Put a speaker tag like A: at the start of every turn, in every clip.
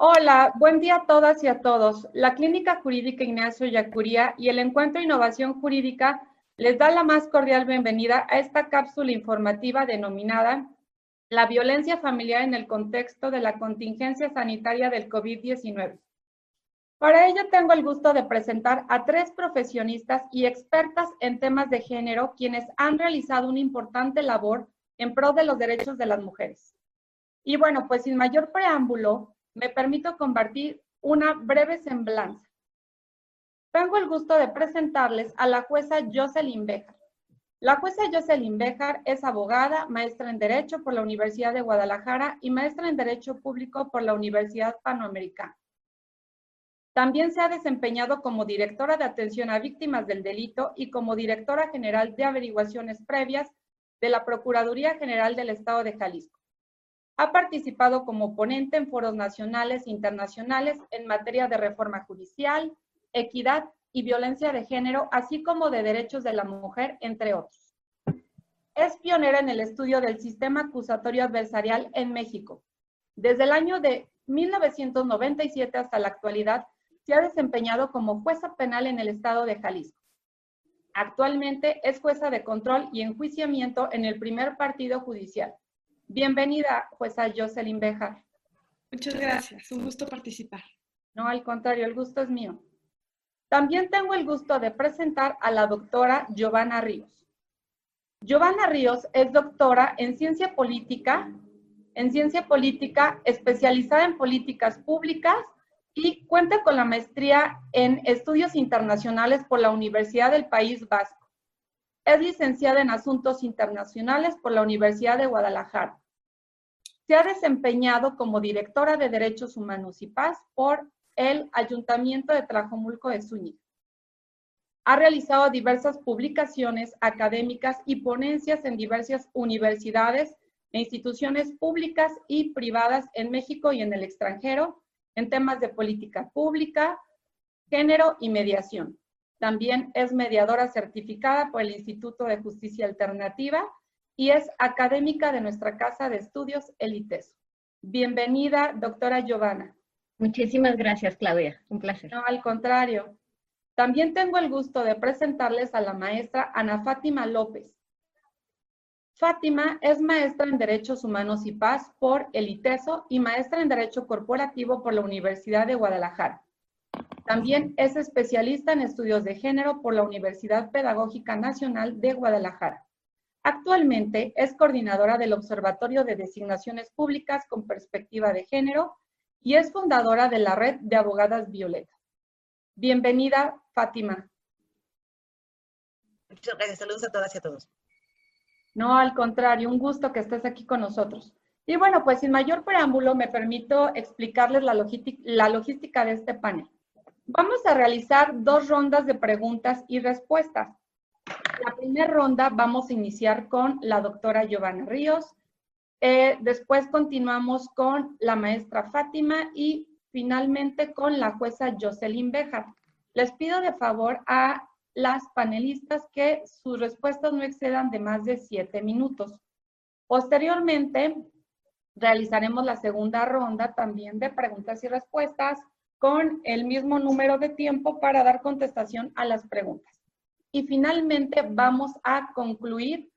A: Hola, buen día a todas y a todos. La Clínica Jurídica Ignacio Yacuría y el Encuentro Innovación Jurídica les da la más cordial bienvenida a esta cápsula informativa denominada La violencia familiar en el contexto de la contingencia sanitaria del COVID-19. Para ello tengo el gusto de presentar a tres profesionistas y expertas en temas de género quienes han realizado una importante labor en pro de los derechos de las mujeres. Y bueno, pues sin mayor preámbulo, me permito compartir una breve semblanza. Tengo el gusto de presentarles a la jueza Jocelyn Bejar. La jueza Jocelyn Bejar es abogada, maestra en Derecho por la Universidad de Guadalajara y maestra en Derecho Público por la Universidad Panoamericana. También se ha desempeñado como directora de atención a víctimas del delito y como directora general de averiguaciones previas de la Procuraduría General del Estado de Jalisco. Ha participado como ponente en foros nacionales e internacionales en materia de reforma judicial, equidad y violencia de género, así como de derechos de la mujer, entre otros. Es pionera en el estudio del sistema acusatorio adversarial en México. Desde el año de 1997 hasta la actualidad, se ha desempeñado como jueza penal en el estado de Jalisco. Actualmente es jueza de control y enjuiciamiento en el primer partido judicial. Bienvenida, jueza Jocelyn Bejar.
B: Muchas gracias, un gusto participar.
A: No, al contrario, el gusto es mío. También tengo el gusto de presentar a la doctora Giovanna Ríos. Giovanna Ríos es doctora en ciencia política, en ciencia política especializada en políticas públicas y cuenta con la maestría en estudios internacionales por la Universidad del País Vasco. Es licenciada en Asuntos Internacionales por la Universidad de Guadalajara. Se ha desempeñado como directora de Derechos Humanos y Paz por el Ayuntamiento de Tlajomulco de Zúñiga. Ha realizado diversas publicaciones académicas y ponencias en diversas universidades e instituciones públicas y privadas en México y en el extranjero en temas de política pública, género y mediación. También es mediadora certificada por el Instituto de Justicia Alternativa y es académica de nuestra Casa de Estudios, el Bienvenida, doctora Giovanna.
C: Muchísimas gracias, Claudia. Un placer.
A: No, al contrario. También tengo el gusto de presentarles a la maestra Ana Fátima López. Fátima es maestra en Derechos Humanos y Paz por el ITESO y maestra en Derecho Corporativo por la Universidad de Guadalajara. También es especialista en estudios de género por la Universidad Pedagógica Nacional de Guadalajara. Actualmente es coordinadora del Observatorio de Designaciones Públicas con Perspectiva de Género y es fundadora de la Red de Abogadas Violeta. Bienvenida, Fátima.
D: Muchas gracias. Saludos a todas y a todos.
A: No, al contrario, un gusto que estés aquí con nosotros. Y bueno, pues sin mayor preámbulo, me permito explicarles la, la logística de este panel. Vamos a realizar dos rondas de preguntas y respuestas. La primera ronda vamos a iniciar con la doctora Giovanna Ríos, eh, después continuamos con la maestra Fátima y finalmente con la jueza Jocelyn Bejar. Les pido de favor a las panelistas que sus respuestas no excedan de más de siete minutos. Posteriormente, realizaremos la segunda ronda también de preguntas y respuestas con el mismo número de tiempo para dar contestación a las preguntas. Y finalmente vamos a concluir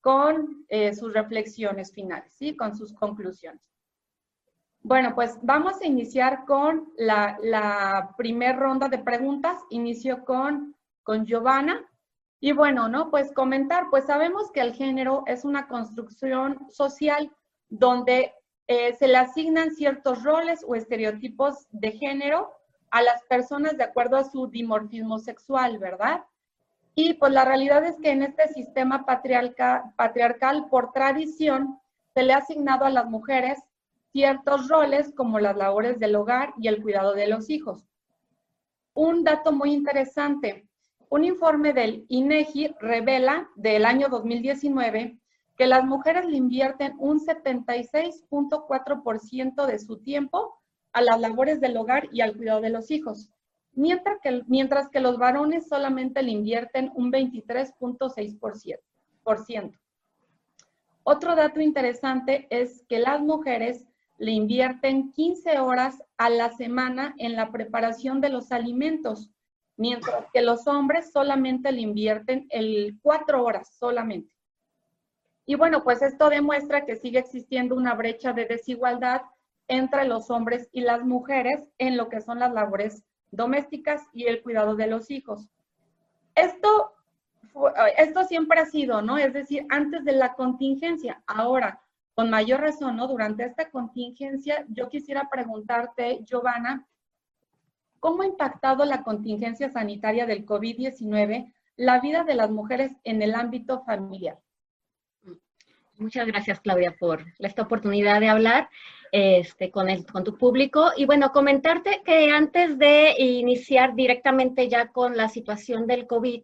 A: con eh, sus reflexiones finales, ¿sí? Con sus conclusiones. Bueno, pues vamos a iniciar con la, primera ronda de preguntas. Inicio con, con Giovanna. Y bueno, ¿no? Pues comentar, pues sabemos que el género es una construcción social donde eh, se le asignan ciertos roles o estereotipos de género a las personas de acuerdo a su dimorfismo sexual, ¿verdad? Y pues la realidad es que en este sistema patriarcal, por tradición, se le ha asignado a las mujeres ciertos roles como las labores del hogar y el cuidado de los hijos. Un dato muy interesante, un informe del INEGI revela del año 2019 que las mujeres le invierten un 76.4% de su tiempo a las labores del hogar y al cuidado de los hijos, mientras que, mientras que los varones solamente le invierten un 23.6%. Otro dato interesante es que las mujeres le invierten 15 horas a la semana en la preparación de los alimentos, mientras que los hombres solamente le invierten el 4 horas solamente. Y bueno, pues esto demuestra que sigue existiendo una brecha de desigualdad entre los hombres y las mujeres en lo que son las labores domésticas y el cuidado de los hijos. Esto esto siempre ha sido, ¿no? Es decir, antes de la contingencia. Ahora, con mayor razón, ¿no? Durante esta contingencia, yo quisiera preguntarte, Giovanna, ¿cómo ha impactado la contingencia sanitaria del COVID-19 la vida de las mujeres en el ámbito familiar?
C: Muchas gracias, Claudia, por esta oportunidad de hablar este, con, el, con tu público. Y bueno, comentarte que antes de iniciar directamente ya con la situación del COVID,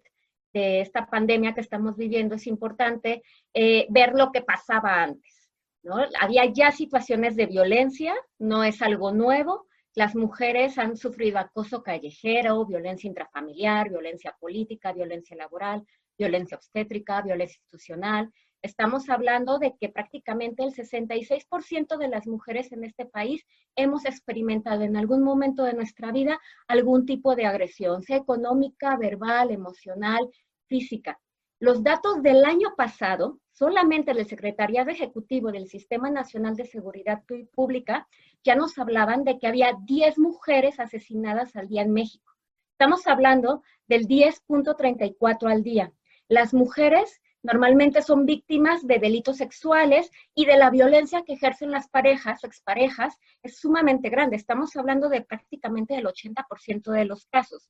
C: de esta pandemia que estamos viviendo, es importante eh, ver lo que pasaba antes. ¿no? Había ya situaciones de violencia, no es algo nuevo. Las mujeres han sufrido acoso callejero, violencia intrafamiliar, violencia política, violencia laboral, violencia obstétrica, violencia institucional. Estamos hablando de que prácticamente el 66% de las mujeres en este país hemos experimentado en algún momento de nuestra vida algún tipo de agresión, sea económica, verbal, emocional, física. Los datos del año pasado, solamente del Secretariado Ejecutivo del Sistema Nacional de Seguridad Pública, ya nos hablaban de que había 10 mujeres asesinadas al día en México. Estamos hablando del 10.34 al día. Las mujeres Normalmente son víctimas de delitos sexuales y de la violencia que ejercen las parejas o exparejas es sumamente grande. Estamos hablando de prácticamente el 80% de los casos.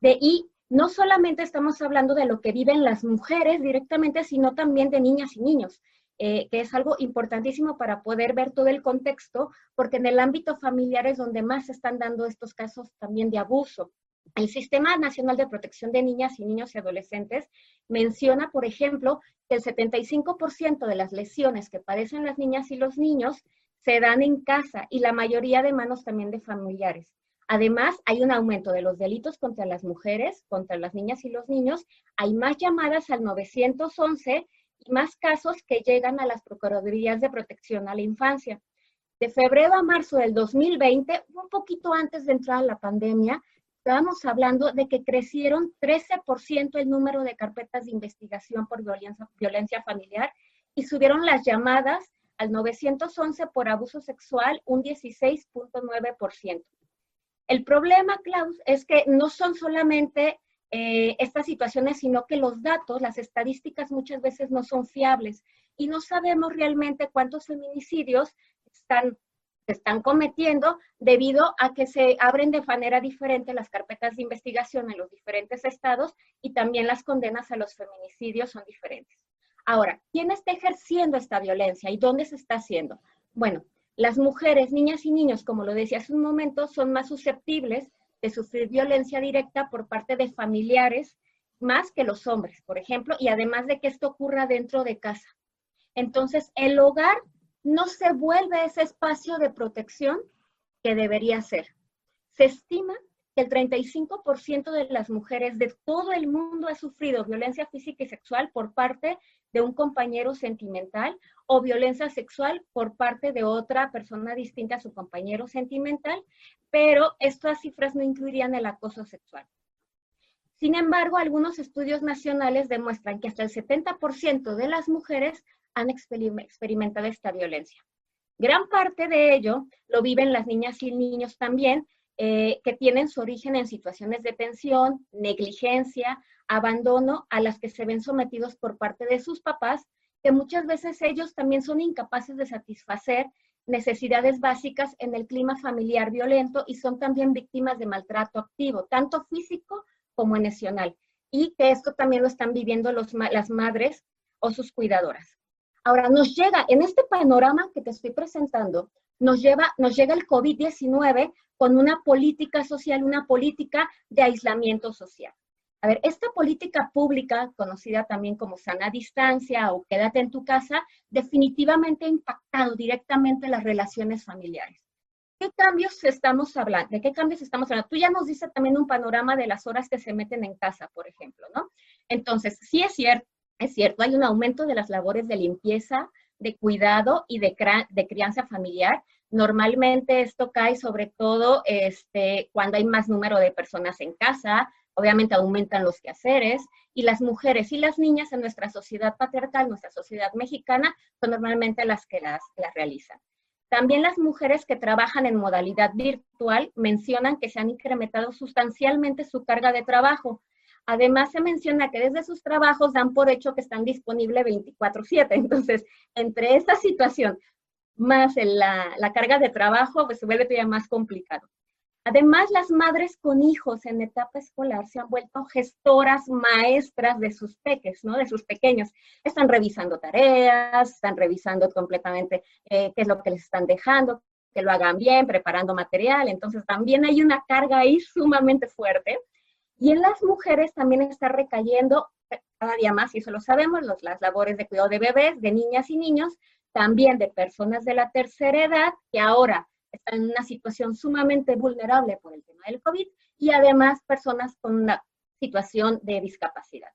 C: De, y no solamente estamos hablando de lo que viven las mujeres directamente, sino también de niñas y niños, eh, que es algo importantísimo para poder ver todo el contexto, porque en el ámbito familiar es donde más se están dando estos casos también de abuso. El Sistema Nacional de Protección de Niñas y Niños y Adolescentes menciona, por ejemplo, que el 75% de las lesiones que padecen las niñas y los niños se dan en casa y la mayoría de manos también de familiares. Además, hay un aumento de los delitos contra las mujeres, contra las niñas y los niños. Hay más llamadas al 911 y más casos que llegan a las Procuradurías de Protección a la Infancia. De febrero a marzo del 2020, un poquito antes de entrar a la pandemia, estábamos hablando de que crecieron 13% el número de carpetas de investigación por violencia, familiar y subieron las llamadas al 911 por abuso sexual un 16.9%. El problema, Klaus, es que no son solamente eh, estas situaciones, sino que los datos, las estadísticas muchas veces no son fiables y no sabemos realmente cuántos feminicidios están están cometiendo debido a que se abren de manera diferente las carpetas de investigación en los diferentes estados y también las condenas a los feminicidios son diferentes. Ahora, ¿quién está ejerciendo esta violencia y dónde se está haciendo? Bueno, las mujeres, niñas y niños, como lo decía hace un momento, son más susceptibles de sufrir violencia directa por parte de familiares más que los hombres, por ejemplo, y además de que esto ocurra dentro de casa. Entonces, el hogar no se vuelve ese espacio de protección que debería ser. Se estima que el 35% de las mujeres de todo el mundo ha sufrido violencia física y sexual por parte de un compañero sentimental o violencia sexual por parte de otra persona distinta a su compañero sentimental, pero estas cifras no incluirían el acoso sexual. Sin embargo, algunos estudios nacionales demuestran que hasta el 70% de las mujeres han experimentado esta violencia. Gran parte de ello lo viven las niñas y niños también, eh, que tienen su origen en situaciones de tensión, negligencia, abandono, a las que se ven sometidos por parte de sus papás, que muchas veces ellos también son incapaces de satisfacer necesidades básicas en el clima familiar violento y son también víctimas de maltrato activo, tanto físico como emocional. Y que esto también lo están viviendo los, las madres o sus cuidadoras. Ahora, nos llega, en este panorama que te estoy presentando, nos, lleva, nos llega el COVID-19 con una política social, una política de aislamiento social. A ver, esta política pública, conocida también como sana distancia o quédate en tu casa, definitivamente ha impactado directamente las relaciones familiares. ¿Qué cambios estamos hablando? ¿De qué cambios estamos hablando? Tú ya nos dices también un panorama de las horas que se meten en casa, por ejemplo, ¿no? Entonces, sí es cierto, es cierto, hay un aumento de las labores de limpieza, de cuidado y de, crianza familiar. Normalmente esto cae sobre todo este, cuando hay más número de personas en casa, obviamente aumentan los quehaceres y las mujeres y las niñas en nuestra sociedad patriarcal, nuestra sociedad mexicana, son normalmente las que las realizan. También las mujeres que trabajan en modalidad virtual mencionan que se han incrementado sustancialmente su carga de trabajo. Además, se menciona que desde sus trabajos dan por hecho que están disponibles 24/7. Entonces, entre esta situación más la, la carga de trabajo, pues se vuelve todavía más complicado. Además, las madres con hijos en etapa escolar se han vuelto gestoras, maestras de sus peques, ¿no? De sus pequeños. Están revisando tareas, están revisando completamente eh, qué es lo que les están dejando, que lo hagan bien, preparando material. Entonces, también hay una carga ahí sumamente fuerte. Y en las mujeres también está recayendo cada día más, y eso lo sabemos, los, las labores de cuidado de bebés, de niñas y niños, también de personas de la tercera edad, que ahora están en una situación sumamente vulnerable por el tema del COVID y además personas con una situación de discapacidad.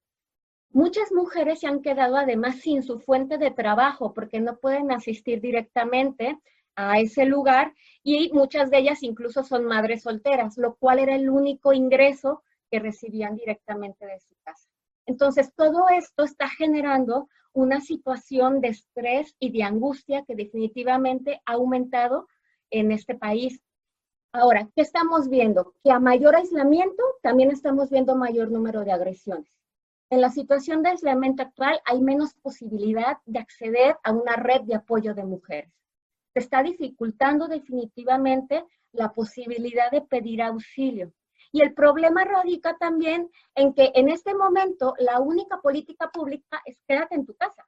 C: Muchas mujeres se han quedado además sin su fuente de trabajo porque no pueden asistir directamente a ese lugar y muchas de ellas incluso son madres solteras, lo cual era el único ingreso que recibían directamente de su casa. Entonces, todo esto está generando una situación de estrés y de angustia que definitivamente ha aumentado en este país. Ahora, ¿qué estamos viendo? Que a mayor aislamiento también estamos viendo mayor número de agresiones. En la situación de aislamiento actual hay menos posibilidad de acceder a una red de apoyo de mujeres. Se está dificultando definitivamente la posibilidad de pedir auxilio. Y el problema radica también en que en este momento la única política pública es quédate en tu casa,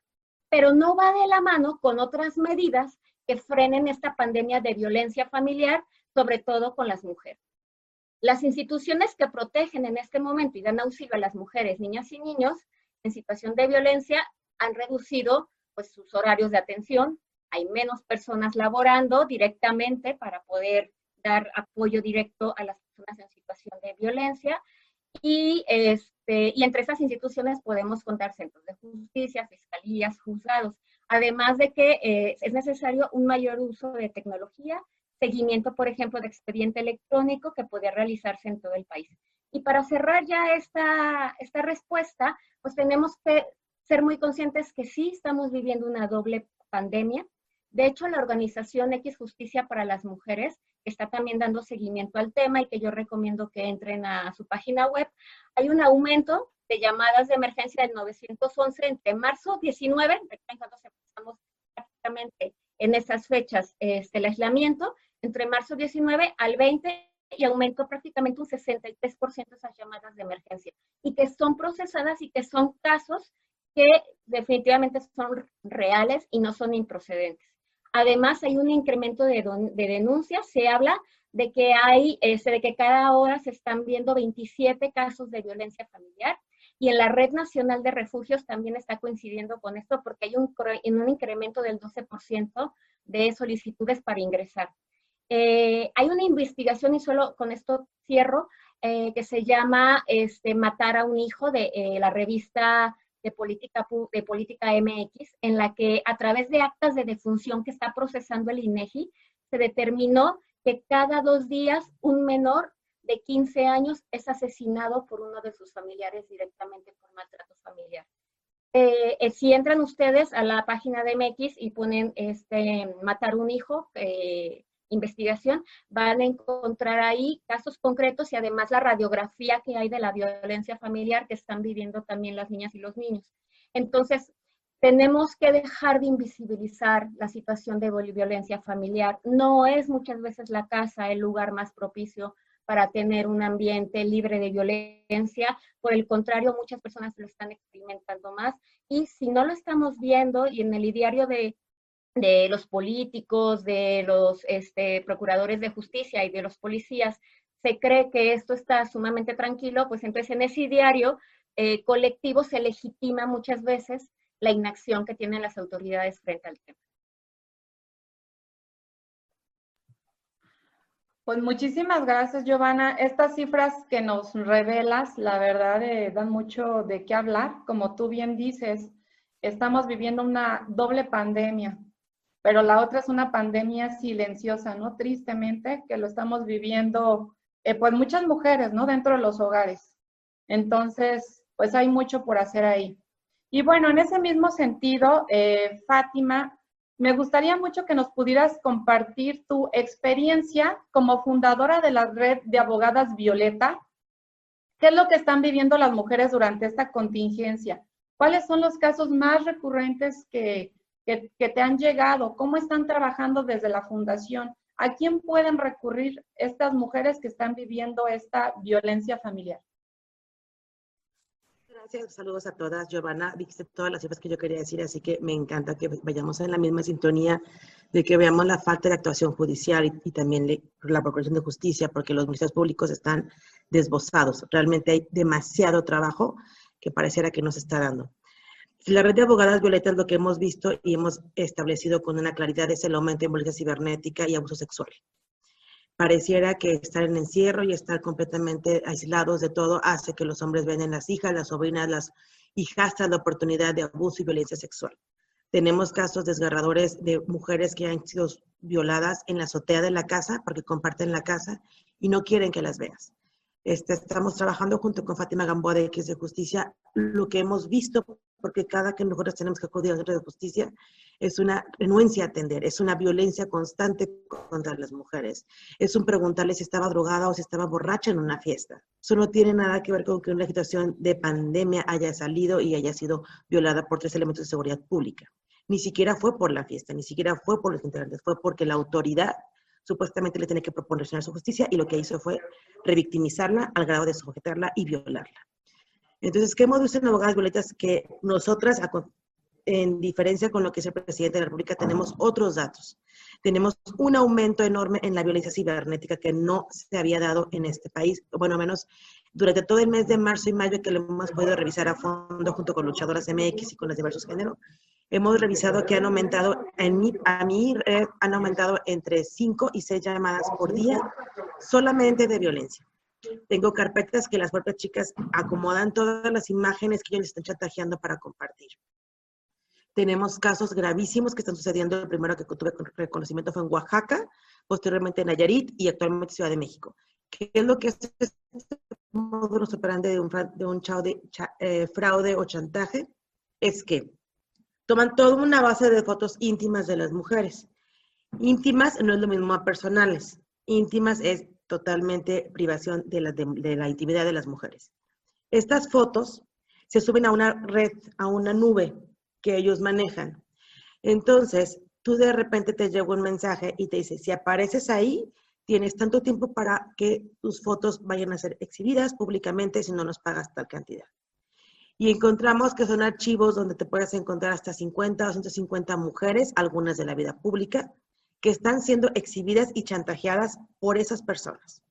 C: pero no va de la mano con otras medidas que frenen esta pandemia de violencia familiar, sobre todo con las mujeres. Las instituciones que protegen en este momento y dan auxilio a las mujeres, niñas y niños en situación de violencia han reducido pues, sus horarios de atención, hay menos personas laborando directamente para poder dar apoyo directo a las personas en situación de violencia y, este, y entre esas instituciones podemos contar centros de justicia, fiscalías, juzgados. Además de que eh, es necesario un mayor uso de tecnología, seguimiento, por ejemplo, de expediente electrónico que puede realizarse en todo el país. Y para cerrar ya esta, esta respuesta, pues tenemos que ser muy conscientes que sí estamos viviendo una doble pandemia. De hecho, la organización X Justicia para las Mujeres está también dando seguimiento al tema y que yo recomiendo que entren a su página web. Hay un aumento de llamadas de emergencia del 911 entre marzo 19, cuando empezamos prácticamente en esas fechas este, el aislamiento, entre marzo 19 al 20 y aumentó prácticamente un 63% esas llamadas de emergencia y que son procesadas y que son casos que definitivamente son reales y no son improcedentes. Además, hay un incremento de, de denuncias. Se habla de que hay, este, de que cada hora se están viendo 27 casos de violencia familiar y en la Red Nacional de Refugios también está coincidiendo con esto porque hay un, un incremento del 12% de solicitudes para ingresar. Eh, hay una investigación, y solo con esto cierro, eh, que se llama este, Matar a un hijo de eh, la revista de política, de política MX, en la que a través de actas de defunción que está procesando el INEGI, se determinó que cada dos días un menor de 15 años es asesinado por uno de sus familiares directamente por maltrato familiar. Eh, eh, si entran ustedes a la página de MX y ponen este, matar un hijo, eh, investigación, van a encontrar ahí casos concretos y además la radiografía que hay de la violencia familiar que están viviendo también las niñas y los niños. Entonces, tenemos que dejar de invisibilizar la situación de violencia familiar. No es muchas veces la casa el lugar más propicio para tener un ambiente libre de violencia. Por el contrario, muchas personas lo están experimentando más. Y si no lo estamos viendo y en el diario de, de los políticos, de los este, procuradores de justicia y de los policías, se cree que esto está sumamente tranquilo, pues entonces en ese diario eh, colectivo se legitima muchas veces la inacción que tienen las autoridades frente al tema.
A: Pues muchísimas gracias, Giovanna. Estas cifras que nos revelas, la verdad, eh, dan mucho de qué hablar. Como tú bien dices, estamos viviendo una doble pandemia, pero la otra es una pandemia silenciosa, ¿no? Tristemente, que lo estamos viviendo, eh, pues muchas mujeres, ¿no? Dentro de los hogares. Entonces, pues hay mucho por hacer ahí. Y bueno, en ese mismo sentido, eh, Fátima, me gustaría mucho que nos pudieras compartir tu experiencia como fundadora de la red de abogadas Violeta. ¿Qué es lo que están viviendo las mujeres durante esta contingencia? ¿Cuáles son los casos más recurrentes que, que, te han llegado? ¿Cómo están trabajando desde la fundación? ¿A quién pueden recurrir estas mujeres que están viviendo esta violencia familiar?
D: Gracias, saludos a todas. Giovanna, dijiste todas las cifras que yo quería decir, así que me encanta que vayamos en la misma sintonía de que veamos la falta de actuación judicial y, también la Procuración de Justicia, porque los ministerios públicos están desbozados. Realmente hay demasiado trabajo que pareciera que no se está dando. La red de abogadas violetas lo que hemos visto y hemos establecido con una claridad es el aumento en violencia cibernética y abuso sexual pareciera que estar en encierro y estar completamente aislados de todo hace que los hombres ven en las hijas, las sobrinas, las hijastras la oportunidad de abuso y violencia sexual. Tenemos casos desgarradores de mujeres que han sido violadas en la azotea de la casa porque comparten la casa y no quieren que las veas. Este, estamos trabajando junto con Fátima Gamboa de X de Justicia. Lo que hemos visto, porque cada que nosotros tenemos que acudir a la de justicia, es una renuencia a atender, es una violencia constante contra las mujeres. Es un preguntarle si estaba drogada o si estaba borracha en una fiesta. Eso no tiene nada que ver con que una situación de pandemia haya salido y haya sido violada por tres elementos de seguridad pública. Ni siquiera fue por la fiesta, ni siquiera fue por los integrantes, fue porque la autoridad supuestamente le tiene que proporcionar su justicia y lo que hizo fue revictimizarla al grado de sujetarla y violarla. Entonces, ¿qué en abogadas violetas? Que nosotras, en diferencia con lo que es el presidente de la República, tenemos otros datos. Tenemos un aumento enorme en la violencia cibernética que no se había dado en este país, bueno, menos durante todo el mes de marzo y mayo que lo hemos podido revisar a fondo junto con luchadoras MX y con los diversos géneros, hemos revisado que han aumentado, en mi, a mí han aumentado entre 5 y 6 llamadas por día solamente de violencia. Tengo carpetas que las propias chicas acomodan todas las imágenes que ellos les están chantajeando para compartir. Tenemos casos gravísimos que están sucediendo. El primero que tuve reconocimiento fue en Oaxaca, posteriormente en Nayarit y actualmente en Ciudad de México. ¿Qué es lo que es este módulo operandi de un, de un eh, fraude o chantaje? Es que toman toda una base de fotos íntimas de las mujeres. Íntimas no es lo mismo a personales. Íntimas es totalmente privación de la, intimidad de las mujeres. Estas fotos se suben a una red, a una nube que ellos manejan. Entonces, tú de repente te llega un mensaje y te dice, si apareces ahí, tienes tanto tiempo para que tus fotos vayan a ser exhibidas públicamente si no nos pagas tal cantidad y encontramos que son archivos donde te puedes encontrar hasta 50 o 150 mujeres, algunas de la vida pública, que están siendo exhibidas y chantajeadas por esas personas.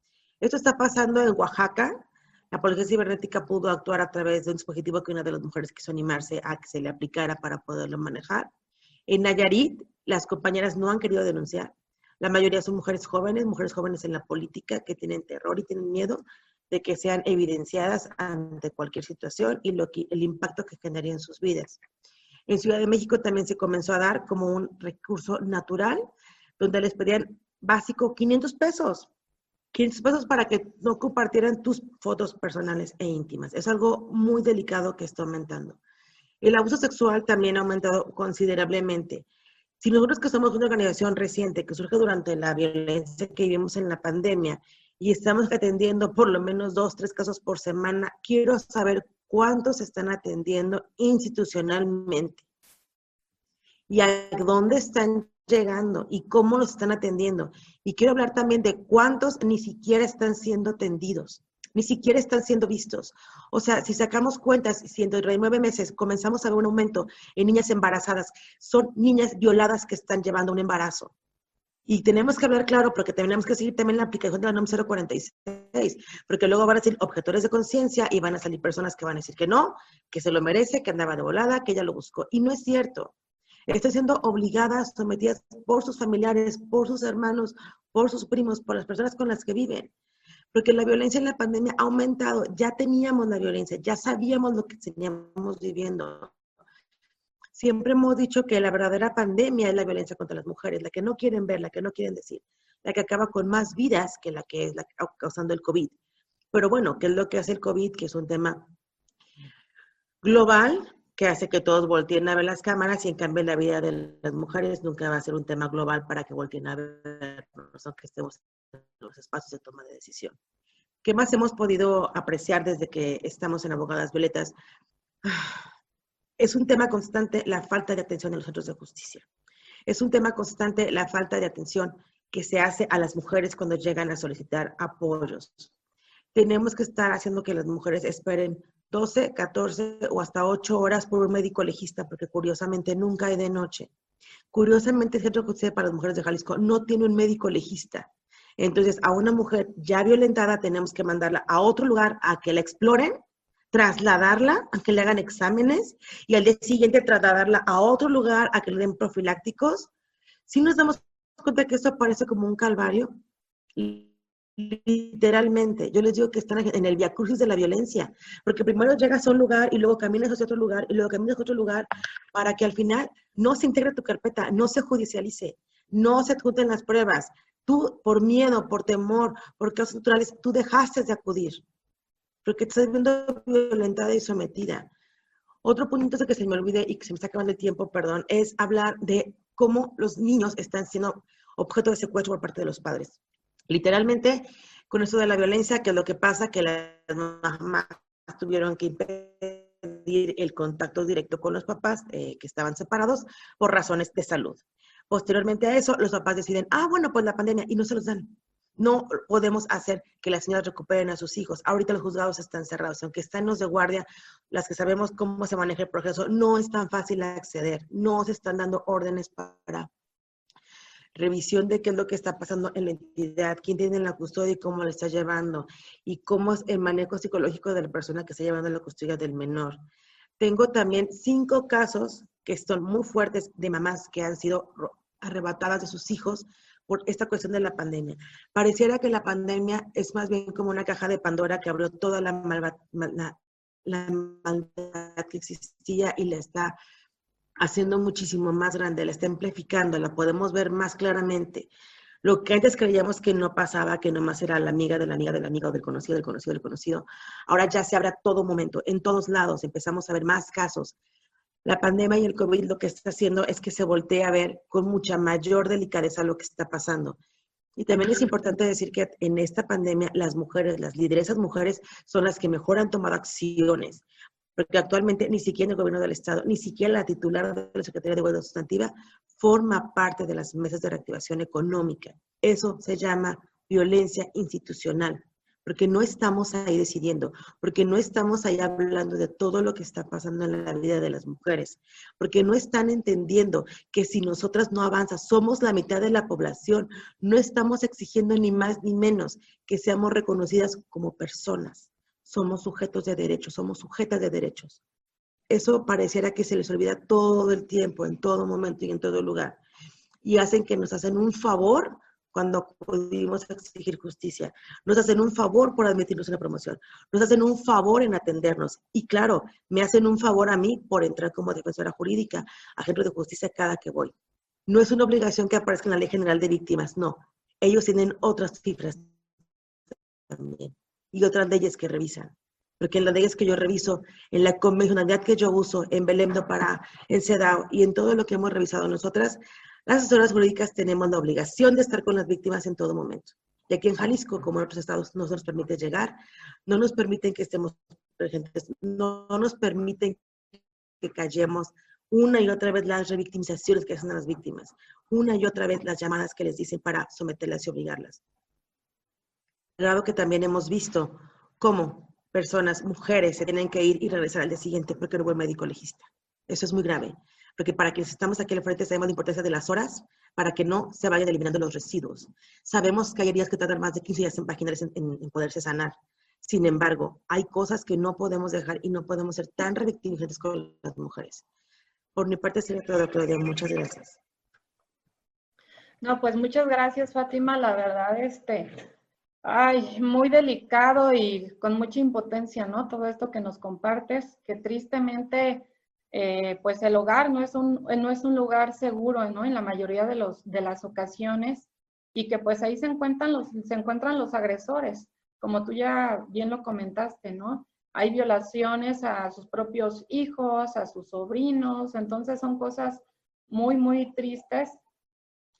D: Esto está pasando en Oaxaca. La Policía Cibernética pudo actuar a través de un dispositivo que una de las mujeres quiso animarse a que se le aplicara para poderlo manejar. En Nayarit, las compañeras no han querido denunciar. La mayoría son mujeres jóvenes, mujeres jóvenes en la política que tienen terror y tienen miedo de que sean evidenciadas ante cualquier situación y lo que, el impacto que generaría en sus vidas. En Ciudad de México también se comenzó a dar como un recurso natural, donde les pedían básico 500 pesos. 500 pesos para que no compartieran tus fotos personales e íntimas. Es algo muy delicado que está aumentando. El abuso sexual también ha aumentado considerablemente. Si nosotros que somos una organización reciente que surge durante la violencia que vivimos en la pandemia y estamos atendiendo por lo menos dos, tres casos por semana, quiero saber cuántos están atendiendo institucionalmente y a dónde están llegando y cómo los están atendiendo. Y quiero hablar también de cuántos ni siquiera están siendo atendidos, ni siquiera están siendo vistos. O sea, si sacamos cuentas, si en nueve meses comenzamos a ver un aumento en niñas embarazadas, son niñas violadas que están llevando un embarazo. Y tenemos que hablar claro porque tenemos que seguir también la aplicación de la NOM 046, porque luego van a ser objetores de conciencia y van a salir personas que van a decir que no, que se lo merece, que andaba de volada, que ella lo buscó. Y no es cierto. Está siendo obligadas, sometidas por sus familiares, por sus hermanos, por sus primos, por las personas con las que viven. Porque la violencia en la pandemia ha aumentado. Ya teníamos la violencia, ya sabíamos lo que teníamos viviendo. Siempre hemos dicho que la verdadera pandemia es la violencia contra las mujeres, la que no quieren ver, la que no quieren decir, la que acaba con más vidas que la que es causando el COVID. Pero bueno, ¿qué es lo que hace el COVID? Que es un tema global, que hace que todos volteen a ver las cámaras y en cambio la vida de las mujeres nunca va a ser un tema global para que volteen a ver, que estemos en los espacios de toma de decisión. ¿Qué más hemos podido apreciar desde que estamos en Abogadas Violetas? Es un tema constante la falta de atención en los centros de justicia. Es un tema constante la falta de atención que se hace a las mujeres cuando llegan a solicitar apoyos. Tenemos que estar haciendo que las mujeres esperen 12, 14 o hasta 8 horas por un médico legista, porque curiosamente nunca hay de noche. Curiosamente, el Centro de Justicia para las Mujeres de Jalisco no tiene un médico legista. Entonces, a una mujer ya violentada tenemos que mandarla a otro lugar a que la exploren, trasladarla a que le hagan exámenes y al día siguiente trasladarla a otro lugar a que le den profilácticos. Si nos damos cuenta que esto parece como un calvario, Literalmente, yo les digo que están en el viacrucis de la violencia, porque primero llegas a un lugar y luego caminas hacia otro lugar y luego caminas a otro lugar para que al final no se integre tu carpeta, no se judicialice, no se junten las pruebas. Tú, por miedo, por temor, por causas naturales, tú dejaste de acudir, porque te estás viendo violentada y sometida. Otro punto que se me olvide y que se me está acabando el tiempo, perdón, es hablar de cómo los niños están siendo objeto de secuestro por parte de los padres. Literalmente, con eso de la violencia, que lo que pasa, que las mamás tuvieron que impedir el contacto directo con los papás eh, que estaban separados por razones de salud. Posteriormente a eso, los papás deciden, ah, bueno, pues la pandemia, y no se los dan. No podemos hacer que las señoras recuperen a sus hijos. Ahorita los juzgados están cerrados, aunque están los de guardia, las que sabemos cómo se maneja el proceso, no es tan fácil acceder, no se están dando órdenes para revisión de qué es lo que está pasando en la entidad, quién tiene la custodia y cómo la está llevando, y cómo es el manejo psicológico de la persona que está llevando la custodia del menor. Tengo también cinco casos que son muy fuertes de mamás que han sido arrebatadas de sus hijos por esta cuestión de la pandemia. Pareciera que la pandemia es más bien como una caja de Pandora que abrió toda la, la maldad que existía y la está haciendo muchísimo más grande, la está amplificando, la podemos ver más claramente. Lo que antes creíamos que no pasaba, que nomás era la amiga de la amiga de la amiga o del conocido, del conocido, del conocido, ahora ya se abre a todo momento, en todos lados, empezamos a ver más casos. La pandemia y el COVID lo que está haciendo es que se voltee a ver con mucha mayor delicadeza lo que está pasando. Y también es importante decir que en esta pandemia las mujeres, las lideresas mujeres, son las que mejor han tomado acciones porque actualmente ni siquiera el gobierno del Estado, ni siquiera la titular de la Secretaría de Igualdad Sustantiva forma parte de las mesas de reactivación económica. Eso se llama violencia institucional, porque no estamos ahí decidiendo, porque no estamos ahí hablando de todo lo que está pasando en la vida de las mujeres, porque no están entendiendo que si nosotras no avanzamos, somos la mitad de la población, no estamos exigiendo ni más ni menos que seamos reconocidas como personas somos sujetos de derechos, somos sujetas de derechos. Eso pareciera que se les olvida todo el tiempo, en todo momento y en todo lugar. Y hacen que nos hacen un favor cuando pudimos exigir justicia. Nos hacen un favor por admitirnos una promoción. Nos hacen un favor en atendernos. Y claro, me hacen un favor a mí por entrar como defensora jurídica, agente de justicia cada que voy. No es una obligación que aparezca en la Ley General de Víctimas, no. Ellos tienen otras cifras también y otras leyes que revisan. Porque en las leyes que yo reviso, en la convencionalidad que yo uso, en Belém para, en CEDAW y en todo lo que hemos revisado nosotras, las asesoras jurídicas tenemos la obligación de estar con las víctimas en todo momento. Y aquí en Jalisco, como en otros estados, no nos permite llegar, no nos permiten que estemos presentes, no, nos permiten que callemos una y otra vez las revictimizaciones que hacen a las víctimas, una y otra vez las llamadas que les dicen para someterlas y obligarlas. Claro que también hemos visto cómo personas, mujeres, se tienen que ir y regresar al día siguiente porque no hubo médico legista. Eso es muy grave, porque para quienes estamos aquí al frente sabemos la importancia de las horas para que no se vayan eliminando los residuos. Sabemos que hay heridas que tardan más de 15 días en, en, en poderse sanar. Sin embargo, hay cosas que no podemos dejar y no podemos ser tan revictimizantes con las mujeres. Por mi parte sería todo, Claudia. Muchas gracias.
A: No, pues muchas gracias, Fátima. La verdad, este, ay, muy delicado y con mucha impotencia, ¿no? Todo esto que nos compartes, que tristemente, eh, pues el hogar no es un, no es un lugar seguro, ¿no? En la mayoría de, los, de las ocasiones y que pues ahí se encuentran los, se encuentran los agresores como tú ya bien lo comentaste, ¿no? Hay violaciones a sus propios hijos, a sus sobrinos, entonces son cosas muy, muy tristes,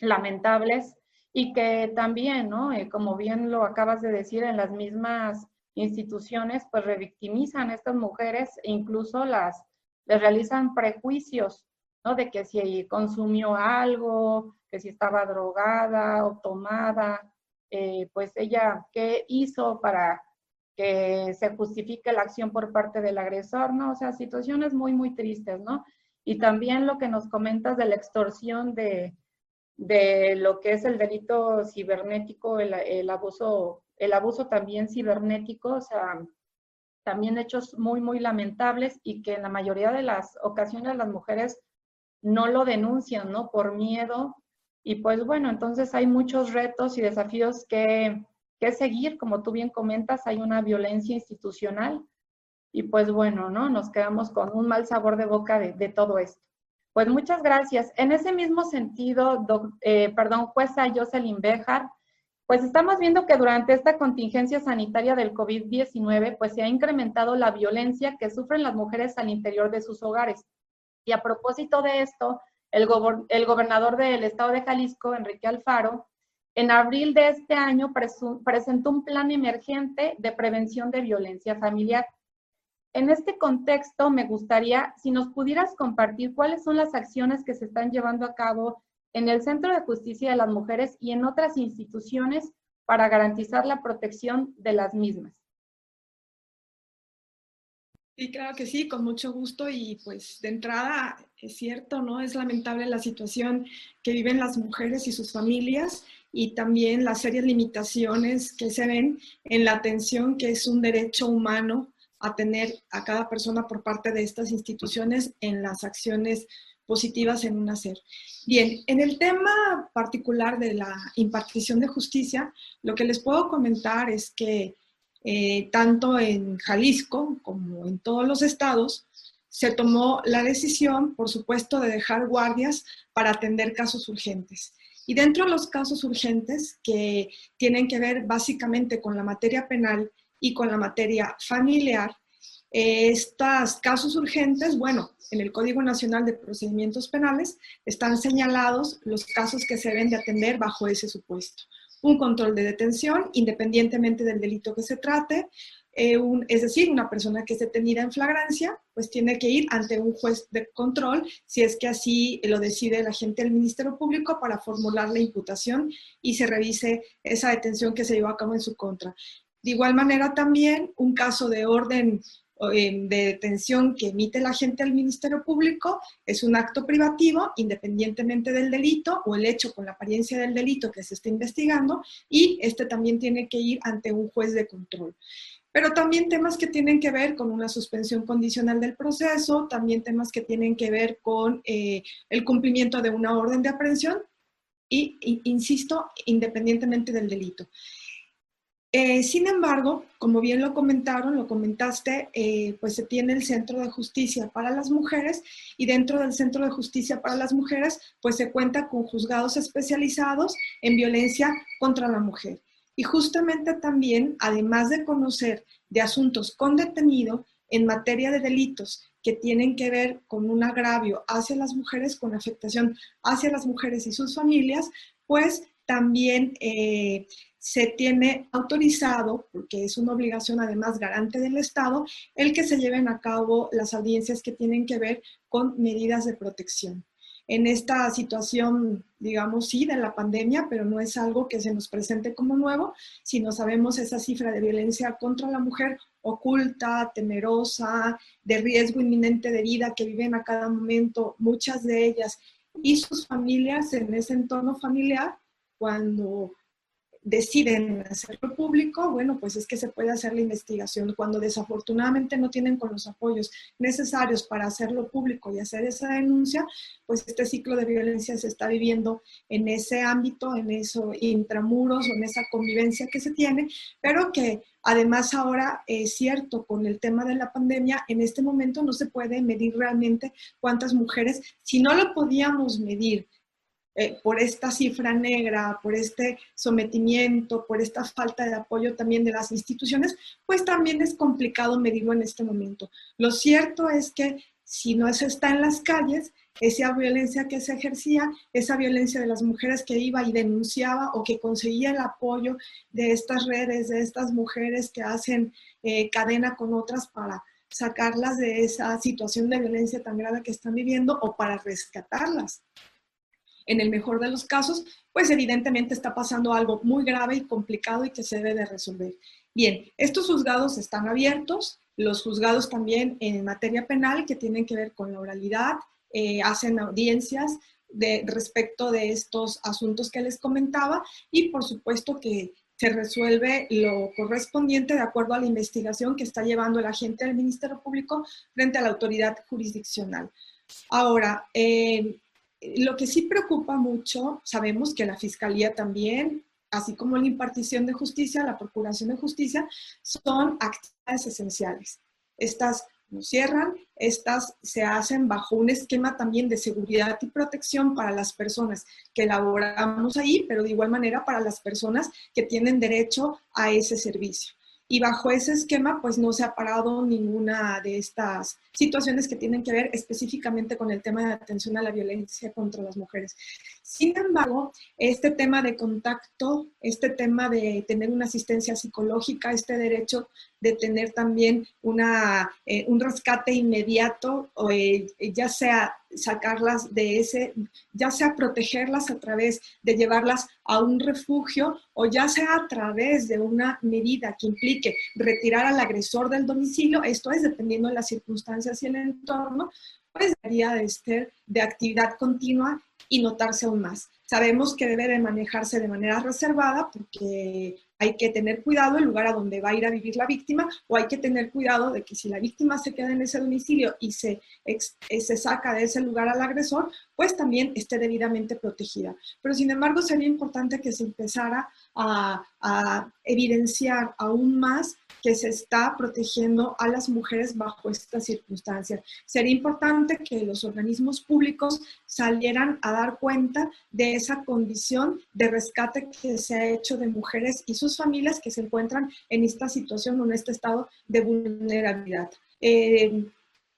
A: lamentables, y que también, ¿no? Eh, como bien lo acabas de decir, en las mismas instituciones, pues revictimizan a estas mujeres e incluso las, les realizan prejuicios, ¿no? De que si consumió algo, que si estaba drogada o tomada, eh, pues ella qué hizo para que se justifique la acción por parte del agresor, ¿no? O sea, situaciones muy, muy tristes, ¿no? Y también lo que nos comentas de la extorsión de, de lo que es el delito cibernético, el, el, abuso, el abuso también cibernético, o sea, también hechos muy, muy lamentables y que en la mayoría de las ocasiones las mujeres no lo denuncian, ¿no? Por miedo y pues bueno, entonces hay muchos retos y desafíos que, que seguir. Como tú bien comentas, hay una violencia institucional y pues bueno, ¿no? Nos quedamos con un mal sabor de boca de, de todo esto. Pues muchas gracias. En ese mismo sentido, eh, perdón, jueza Jocelyn Bejar, pues estamos viendo que durante esta contingencia sanitaria del COVID-19, pues se ha incrementado la violencia que sufren las mujeres al interior de sus hogares. Y a propósito de esto, el, gobernador del estado de Jalisco, Enrique Alfaro, en abril de este año presentó un plan emergente de prevención de violencia familiar. En este contexto, me gustaría si nos pudieras compartir cuáles son las acciones que se están llevando a cabo en el Centro de Justicia de las Mujeres y en otras instituciones para garantizar la protección de las mismas.
B: Sí, claro que sí, con mucho gusto y pues de entrada es cierto, ¿no? Es lamentable la situación que viven las mujeres y sus familias y también las serias limitaciones que se ven en la atención que es un derecho humano a tener a cada persona por parte de estas instituciones en las acciones positivas en un hacer. Bien, en el tema particular de la impartición de justicia, lo que les puedo comentar es que eh, tanto en Jalisco como en todos los estados, se tomó la decisión, por supuesto, de dejar guardias para atender casos urgentes. Y dentro de los casos urgentes que tienen que ver básicamente con la materia penal y con la materia familiar, estos casos urgentes, bueno, en el Código Nacional de Procedimientos Penales están señalados los casos que se deben de atender bajo ese supuesto un control de detención, independientemente del delito que se trate, eh, es decir, una persona que es detenida en flagrancia, pues tiene que ir ante un juez de control, si es que así lo decide el agente del Ministerio Público para formular la imputación y se revise esa detención que se llevó a cabo en su contra. De igual manera también un caso de orden de detención que emite el agente del Ministerio Público es un acto privativo independientemente del delito o el hecho con la apariencia del delito que se está investigando y este también tiene que ir ante un juez de control. Pero también temas que tienen que ver con una suspensión condicional del proceso, también temas que tienen que ver con eh, el cumplimiento de una orden de aprehensión y, insisto, independientemente del delito. Eh, sin embargo, como bien lo comentaron, lo comentaste, eh, pues se tiene el Centro de Justicia para las Mujeres y dentro del Centro de Justicia para las Mujeres, pues se cuenta con juzgados especializados en violencia contra la mujer. Y justamente también, además de conocer de asuntos con detenido en materia de delitos que tienen que ver con un agravio hacia las mujeres, con afectación hacia las mujeres y sus familias, pues también eh, se tiene autorizado, porque es una obligación además garante del Estado, el que se lleven a cabo las audiencias que tienen que ver con medidas de protección. En esta situación, digamos, sí, de la pandemia, pero no es algo que se nos presente como nuevo, sino sabemos esa cifra de violencia contra la mujer oculta, temerosa, de riesgo inminente de vida que viven a cada momento, muchas de ellas, y sus familias en ese entorno familiar, cuando deciden hacerlo público, bueno, pues es que se puede hacer la investigación. Cuando desafortunadamente no tienen con los apoyos necesarios para hacerlo público y hacer esa denuncia, pues este ciclo de violencia se está viviendo en ese ámbito, en eso intramuros o en esa convivencia que se tiene, pero que además ahora es cierto, con el tema de la pandemia, en este momento no se puede medir realmente cuántas mujeres, si no lo podíamos medir, eh, por esta cifra negra, por este sometimiento, por esta falta de apoyo también de las instituciones, pues también es complicado medirlo en este momento. Lo cierto es que si no se está en las calles, esa violencia que se ejercía, esa violencia de las mujeres que iba y denunciaba o que conseguía el apoyo de estas redes, de estas mujeres que hacen eh, cadena con otras para sacarlas de esa situación de violencia tan grave que están viviendo o para rescatarlas en el mejor de los casos, pues evidentemente está pasando algo muy grave y complicado y que se debe de resolver. Bien, estos juzgados están abiertos, los juzgados también en materia penal que tienen que ver con la oralidad, eh, hacen audiencias de, respecto de estos asuntos que les comentaba y por supuesto que se resuelve lo correspondiente de acuerdo a la investigación que está llevando el agente del Ministerio Público frente a la autoridad jurisdiccional. Ahora, eh, lo que sí preocupa mucho, sabemos que la Fiscalía también, así como la impartición de justicia, la Procuración de Justicia, son actividades esenciales. Estas no cierran, estas se hacen bajo un esquema también de seguridad y protección para las personas que elaboramos ahí, pero de igual manera para las personas que tienen derecho a ese servicio. Y bajo ese esquema, pues no se ha parado ninguna de estas situaciones que tienen que ver específicamente con el tema de atención a la violencia contra las mujeres. Sin embargo, este tema de contacto, este tema de tener una asistencia psicológica, este derecho de tener también una, eh, un rescate inmediato, o, eh, ya sea sacarlas de ese, ya sea protegerlas a través de llevarlas a un refugio o ya sea a través de una medida que implique retirar al agresor del domicilio, esto es dependiendo de las circunstancias y el entorno, pues debería de ser de actividad continua y notarse aún más. Sabemos que debe de manejarse de manera reservada porque hay que tener cuidado el lugar a donde va a ir a vivir la víctima o hay que tener cuidado de que si la víctima se queda en ese domicilio y se, eh, se saca de ese lugar al agresor, pues también esté debidamente protegida. Pero sin embargo sería importante que se empezara a, a evidenciar aún más que se está protegiendo a las mujeres bajo estas circunstancias. Sería importante que los organismos públicos salieran a dar cuenta de esa condición de rescate que se ha hecho de mujeres y sus familias que se encuentran en esta situación o en este estado de vulnerabilidad. Eh,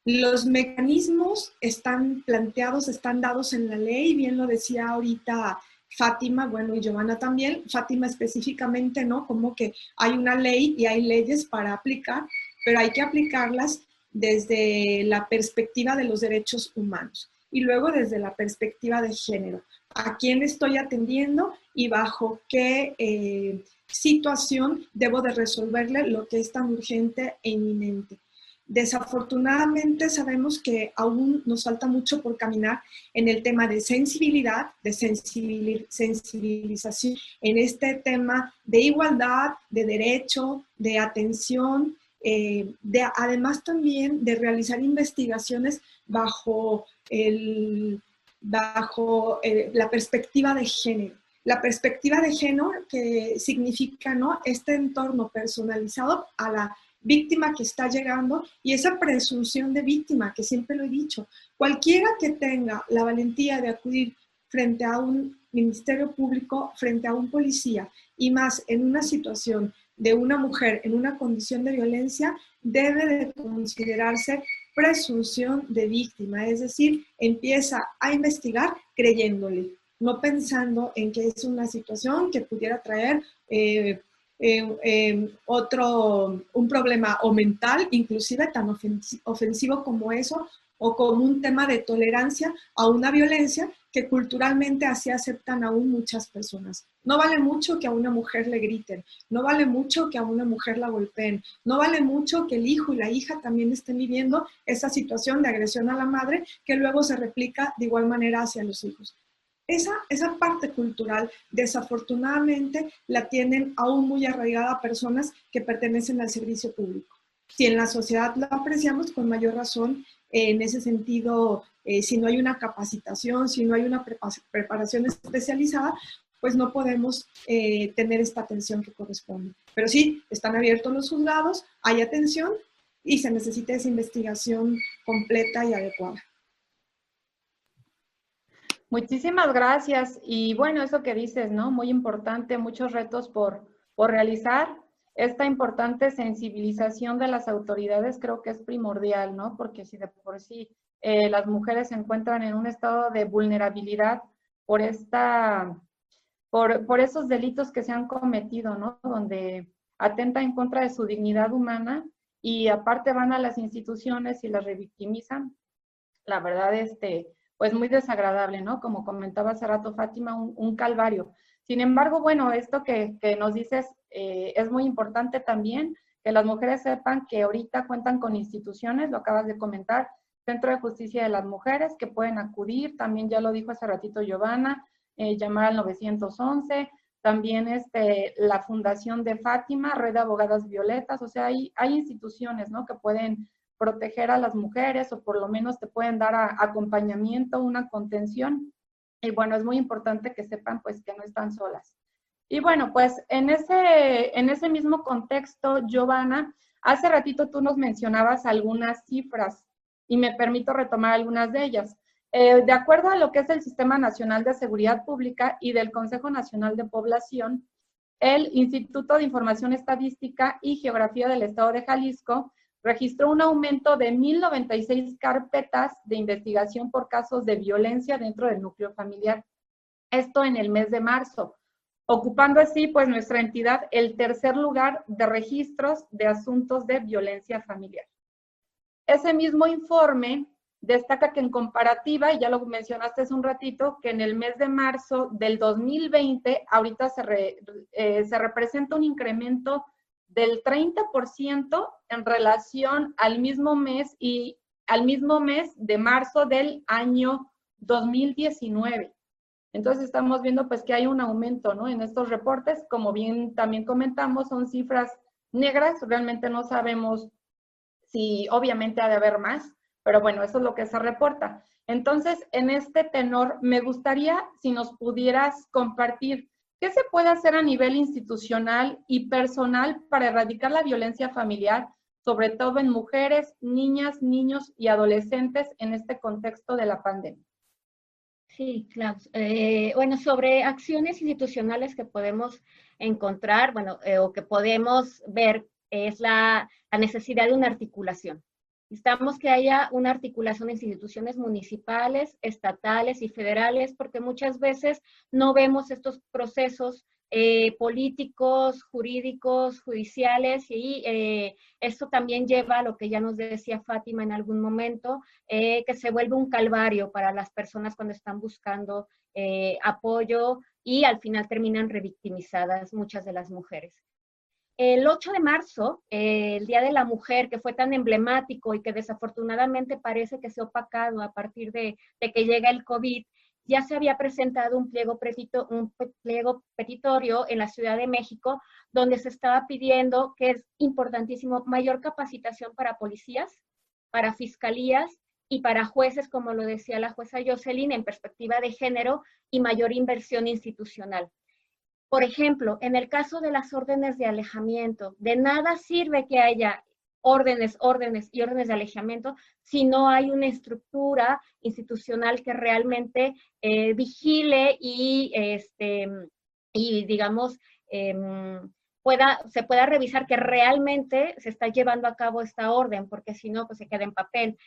B: los mecanismos están planteados, están dados en la ley, bien lo decía ahorita Fátima, bueno, y Giovanna también, Fátima específicamente, ¿no? Como que hay una ley y hay leyes para aplicar, pero hay que aplicarlas desde la perspectiva de los derechos humanos y luego desde la perspectiva de género. ¿A quién estoy atendiendo y bajo qué eh, situación debo de resolverle lo que es tan urgente e inminente? Desafortunadamente sabemos que aún nos falta mucho por caminar en el tema de sensibilidad, de sensibilización, en este tema de igualdad, de derecho, de atención, eh, de, además también de realizar investigaciones bajo, el, bajo eh, la perspectiva de género. La perspectiva de género que significa ¿no? este entorno personalizado a la víctima que está llegando y esa presunción de víctima, que siempre lo he dicho. Cualquiera que tenga la valentía de acudir frente a un ministerio público, frente a un policía y más en una situación de una mujer en una condición de violencia, debe de considerarse presunción de víctima, es decir, empieza a investigar creyéndole. no pensando en que es una situación que pudiera traer eh, eh, eh, otro, un problema o mental, inclusive tan ofensivo como eso, o como un tema de tolerancia a una violencia que culturalmente así aceptan aún muchas personas. No vale mucho que a una mujer le griten, no vale mucho que a una mujer la golpeen, no vale mucho que el hijo y la hija también estén viviendo esa situación de agresión a la madre que luego se replica de igual manera hacia los hijos. Esa, esa parte cultural, desafortunadamente, la tienen aún muy arraigada personas que pertenecen al servicio público. Si en la sociedad lo apreciamos, con mayor razón, en ese sentido, eh, si no hay una capacitación, si no hay una preparación especializada, pues no podemos eh, tener esta atención que corresponde. Pero sí, están abiertos los juzgados, hay atención y se necesita esa investigación completa y adecuada.
A: Muchísimas gracias. Y bueno, eso que dices, ¿no? Muy importante, muchos retos por, por realizar. Esta importante sensibilización de las autoridades creo que es primordial, ¿no? Porque si de por sí eh, las mujeres se encuentran en un estado de vulnerabilidad por esta, por, por esos delitos que se han cometido, ¿no? Donde atenta en contra de su dignidad humana y aparte van a las instituciones y las revictimizan. La verdad, este, pues muy desagradable, ¿no? Como comentaba hace rato Fátima, un, calvario. Sin embargo, bueno, esto que, nos dices eh, es muy importante también, que las mujeres sepan que ahorita cuentan con instituciones, lo acabas de comentar, Centro de Justicia de las Mujeres, que pueden acudir, también ya lo dijo hace ratito Giovanna, eh, llamar al 911, también este, la Fundación de Fátima, Red de Abogadas Violetas, o sea, hay, hay instituciones, ¿no? Que pueden proteger a las mujeres o por lo menos te pueden dar acompañamiento, una contención. Y bueno, es muy importante que sepan pues que no están solas. Y bueno, pues en ese, en ese mismo contexto, Giovanna, hace ratito tú nos mencionabas algunas cifras y me permito retomar algunas de ellas. Eh, de acuerdo a lo que es el Sistema Nacional de Seguridad Pública y del Consejo Nacional de Población, el Instituto de Información Estadística y Geografía del Estado de Jalisco registró un aumento de 1.096 carpetas de investigación por casos de violencia dentro del núcleo familiar. Esto en el mes de marzo, ocupando así pues nuestra entidad el tercer lugar de registros de asuntos de violencia familiar. Ese mismo informe destaca que en comparativa, y ya lo mencionaste hace un ratito, que en el mes de marzo del 2020, ahorita se, eh, se representa un incremento del 30% en relación al mismo mes y al mismo mes de marzo del año 2019. Entonces estamos viendo pues que hay un aumento, ¿no? En estos reportes, como bien también comentamos, son cifras negras, realmente no sabemos si obviamente ha de haber más, pero bueno, eso es lo que se reporta. Entonces, en este tenor, me gustaría si nos pudieras compartir ¿Qué se puede hacer a nivel institucional y personal para erradicar la violencia familiar, sobre todo en mujeres, niñas, niños y adolescentes en este contexto de la pandemia?
C: Sí, claro. Eh, bueno, sobre acciones institucionales que podemos encontrar, bueno, eh, o que podemos ver, es la, la necesidad de una articulación. Necesitamos que haya una articulación entre instituciones municipales, estatales y federales, porque muchas veces no vemos estos procesos eh, políticos, jurídicos, judiciales, y eh, esto también lleva a lo que ya nos decía Fátima en algún momento, eh, que se vuelve un calvario para las personas cuando están buscando apoyo y al final terminan revictimizadas muchas de las mujeres. El 8 de marzo, el Día de la Mujer, que fue tan emblemático y que desafortunadamente parece que se ha opacado a partir de, que llega el COVID, ya se había presentado un pliego, petitorio en la Ciudad de México donde se estaba pidiendo, que es importantísimo, mayor capacitación para policías, para fiscalías y para jueces, como lo decía la jueza Jocelyn, en perspectiva de género y mayor inversión institucional. Por ejemplo, en el caso de las órdenes de alejamiento, de nada sirve que haya órdenes, órdenes y órdenes de alejamiento si no hay una estructura institucional que realmente eh, vigile y, este, y digamos, em, pueda, se pueda revisar que realmente se está llevando a cabo esta orden, porque si no, pues se queda en papel.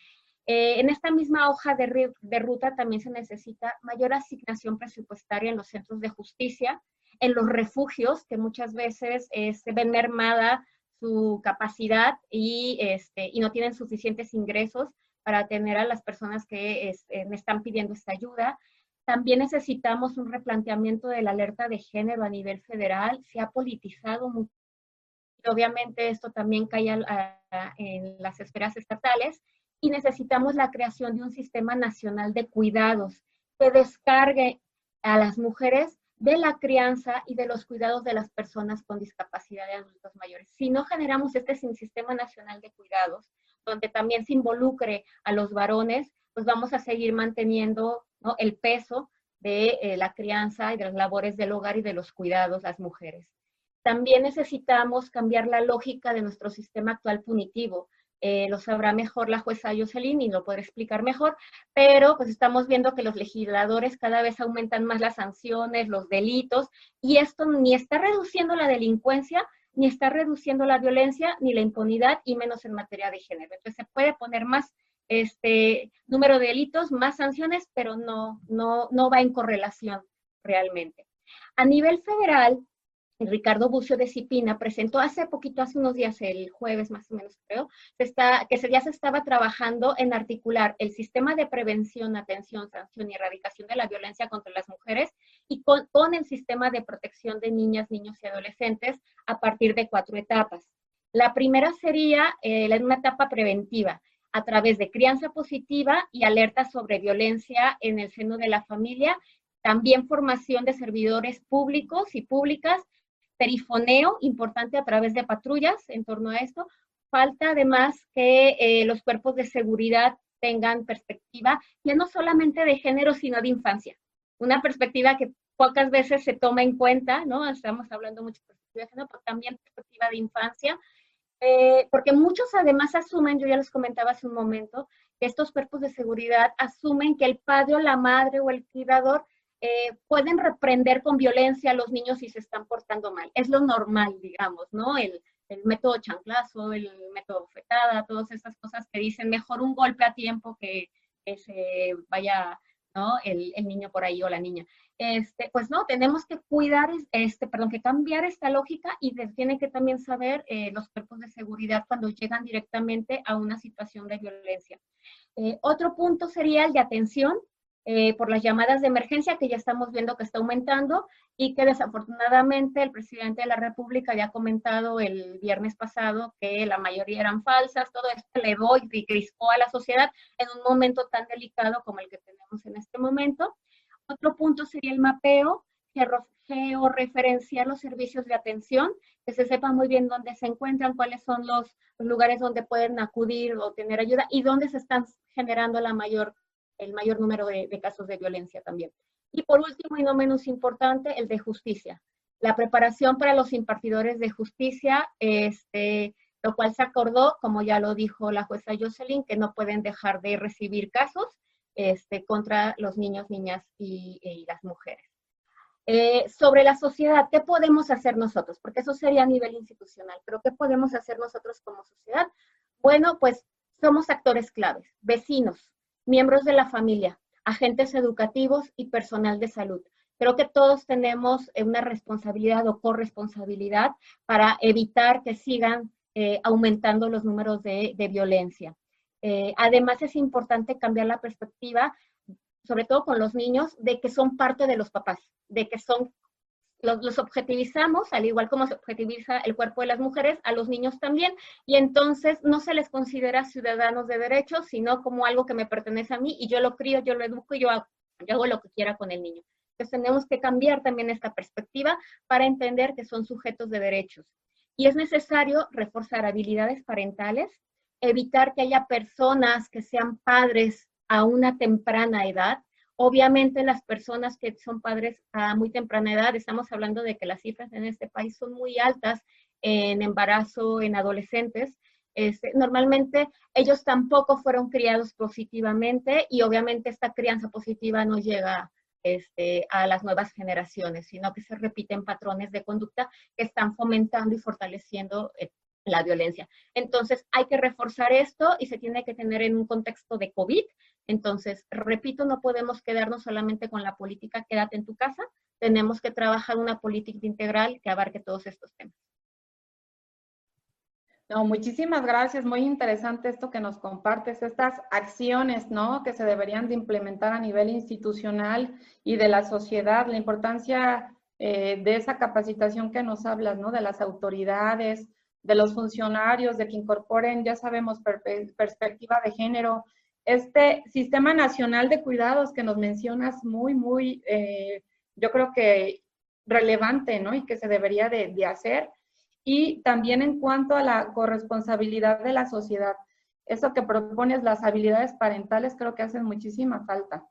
C: Eh, en esta misma hoja de, de, ruta también se necesita mayor asignación presupuestaria en los centros de justicia, en los refugios, que muchas veces eh, se ven mermada su capacidad y, este, y no tienen suficientes ingresos para atender a las personas que este, me están pidiendo esta ayuda. También necesitamos un replanteamiento de la alerta de género a nivel federal. Se ha politizado mucho. Obviamente esto también cae en las esferas estatales y necesitamos la creación de un sistema nacional de cuidados que descargue a las mujeres de la crianza y de los cuidados de las personas con discapacidad de adultos mayores. Si no generamos este sistema nacional de cuidados, donde también se involucre a los varones, pues vamos a seguir manteniendo el peso de eh, la crianza y de las labores del hogar y de los cuidados las mujeres. También necesitamos cambiar la lógica de nuestro sistema actual punitivo. Eh, lo sabrá mejor la jueza Jocelyn y lo podrá explicar mejor, pero pues estamos viendo que los legisladores cada vez aumentan más las sanciones, los delitos, y esto ni está reduciendo la delincuencia, ni está reduciendo la violencia, ni la impunidad, y menos en materia de género. Entonces se puede poner más este número de delitos, más sanciones, pero no, no, no va en correlación realmente. A nivel federal, Ricardo Bucio de Cipina presentó hace poquito, hace unos días, el jueves más o menos creo, está, que ya se estaba trabajando en articular el sistema de prevención, atención, sanción y erradicación de la violencia contra las mujeres y con, el sistema de protección de niñas, niños y adolescentes a partir de cuatro etapas. La primera sería eh, una etapa preventiva a través de crianza positiva y alerta sobre violencia en el seno de la familia, también formación de servidores públicos y públicas perifoneo importante a través de patrullas en torno a esto. Falta además que eh, los cuerpos de seguridad tengan perspectiva ya no solamente de género, sino de infancia. Una perspectiva que pocas veces se toma en cuenta, ¿no? Estamos hablando mucho de perspectiva de género, pero también perspectiva de infancia, eh, porque muchos además asumen, yo ya les comentaba hace un momento, que estos cuerpos de seguridad asumen que el padre o la madre o el cuidador eh, pueden reprender con violencia a los niños si se están portando mal. Es lo normal, digamos, ¿no? El, el método chanclazo, el método fetada, todas esas cosas que dicen mejor un golpe a tiempo que, que se vaya ¿no? El, el, niño por ahí o la niña. Este, pues no, tenemos que cuidar, este, perdón, que cambiar esta lógica y tiene tienen que también saber eh, los cuerpos de seguridad cuando llegan directamente a una situación de violencia. Eh, otro punto sería el de atención, eh, por las llamadas de emergencia que ya estamos viendo que está aumentando y que desafortunadamente el presidente de la República ya ha comentado el viernes pasado que la mayoría eran falsas, todo esto le doy y crispó a la sociedad en un momento tan delicado como el que tenemos en este momento. Otro punto sería el mapeo, georreferenciar los servicios de atención, que se sepa muy bien dónde se encuentran, cuáles son los lugares donde pueden acudir o tener ayuda y dónde se están generando la mayor el mayor número de, casos de violencia también. Y por último, y no menos importante, el de justicia. La preparación para los impartidores de justicia, este, lo cual se acordó, como ya lo dijo la jueza Jocelyn, que no pueden dejar de recibir casos este, contra los niños, niñas y, las mujeres. Eh, sobre la sociedad, ¿qué podemos hacer nosotros? Porque eso sería a nivel institucional, pero ¿qué podemos hacer nosotros como sociedad? Bueno, pues somos actores claves, vecinos, miembros de la familia, agentes educativos y personal de salud. Creo que todos tenemos eh, una responsabilidad o corresponsabilidad para evitar que sigan eh, aumentando los números de, violencia. Eh, además, es importante cambiar la perspectiva, sobre todo con los niños, de que son parte de los papás, de que son los, objetivizamos, al igual como se objetiviza el cuerpo de las mujeres, a los niños también, y entonces no se les considera ciudadanos de derechos, sino como algo que me pertenece a mí y yo lo crío, yo lo educo y yo hago, yo hago lo que quiera con el niño. Entonces tenemos que cambiar también esta perspectiva para entender que son sujetos de derechos. Y es necesario reforzar habilidades parentales, evitar que haya personas que sean padres a una temprana edad, Obviamente las personas que son padres a muy temprana edad, estamos hablando de que las cifras en este país son muy altas en embarazo en adolescentes. Este, normalmente ellos tampoco fueron criados positivamente y obviamente esta crianza positiva no llega este, a las nuevas generaciones, sino que se repiten patrones de conducta que están fomentando y fortaleciendo eh, la violencia. Entonces, hay que reforzar esto y se tiene que tener en un contexto de COVID. Entonces, repito, no podemos quedarnos solamente con la política quédate en tu casa, tenemos que trabajar una política integral que abarque todos estos temas.
A: No, muchísimas gracias. Muy interesante esto que nos compartes, estas acciones, ¿no? Que se deberían de implementar a nivel institucional y de la sociedad, la importancia eh, de esa capacitación que nos hablas, ¿no? De las autoridades, de los funcionarios, de que incorporen, ya sabemos, perspectiva de género. Este Sistema Nacional de Cuidados que nos mencionas muy, muy, eh, yo creo que relevante, ¿no? Y que se debería de, de hacer. Y también en cuanto a la corresponsabilidad de la sociedad. Eso que propones, las habilidades parentales, creo que hacen muchísima falta.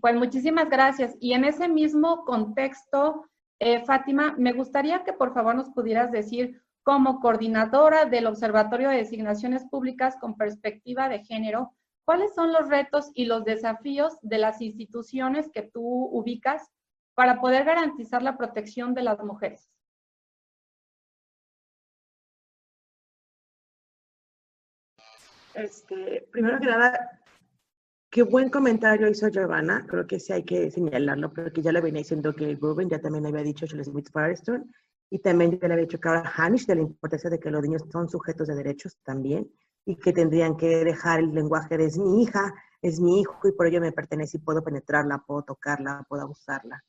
A: Pues muchísimas gracias. Y en ese mismo contexto, eh, Fátima, me gustaría que por favor nos pudieras decir como coordinadora del Observatorio de Designaciones Públicas con perspectiva de género, ¿cuáles son los retos y los desafíos de las instituciones que tú ubicas para poder garantizar la protección de las mujeres?
D: Este, primero que nada, qué buen comentario hizo Giovanna, creo que sí hay que señalarlo, porque ya le venía diciendo que Rubén ya también había dicho Smith Firestone, y también ya le había dicho ahora Hanish de la importancia de que los niños son sujetos de derechos también y que tendrían que dejar el lenguaje de es mi hija, es mi hijo y por ello me pertenece y puedo penetrarla, puedo tocarla, puedo abusarla.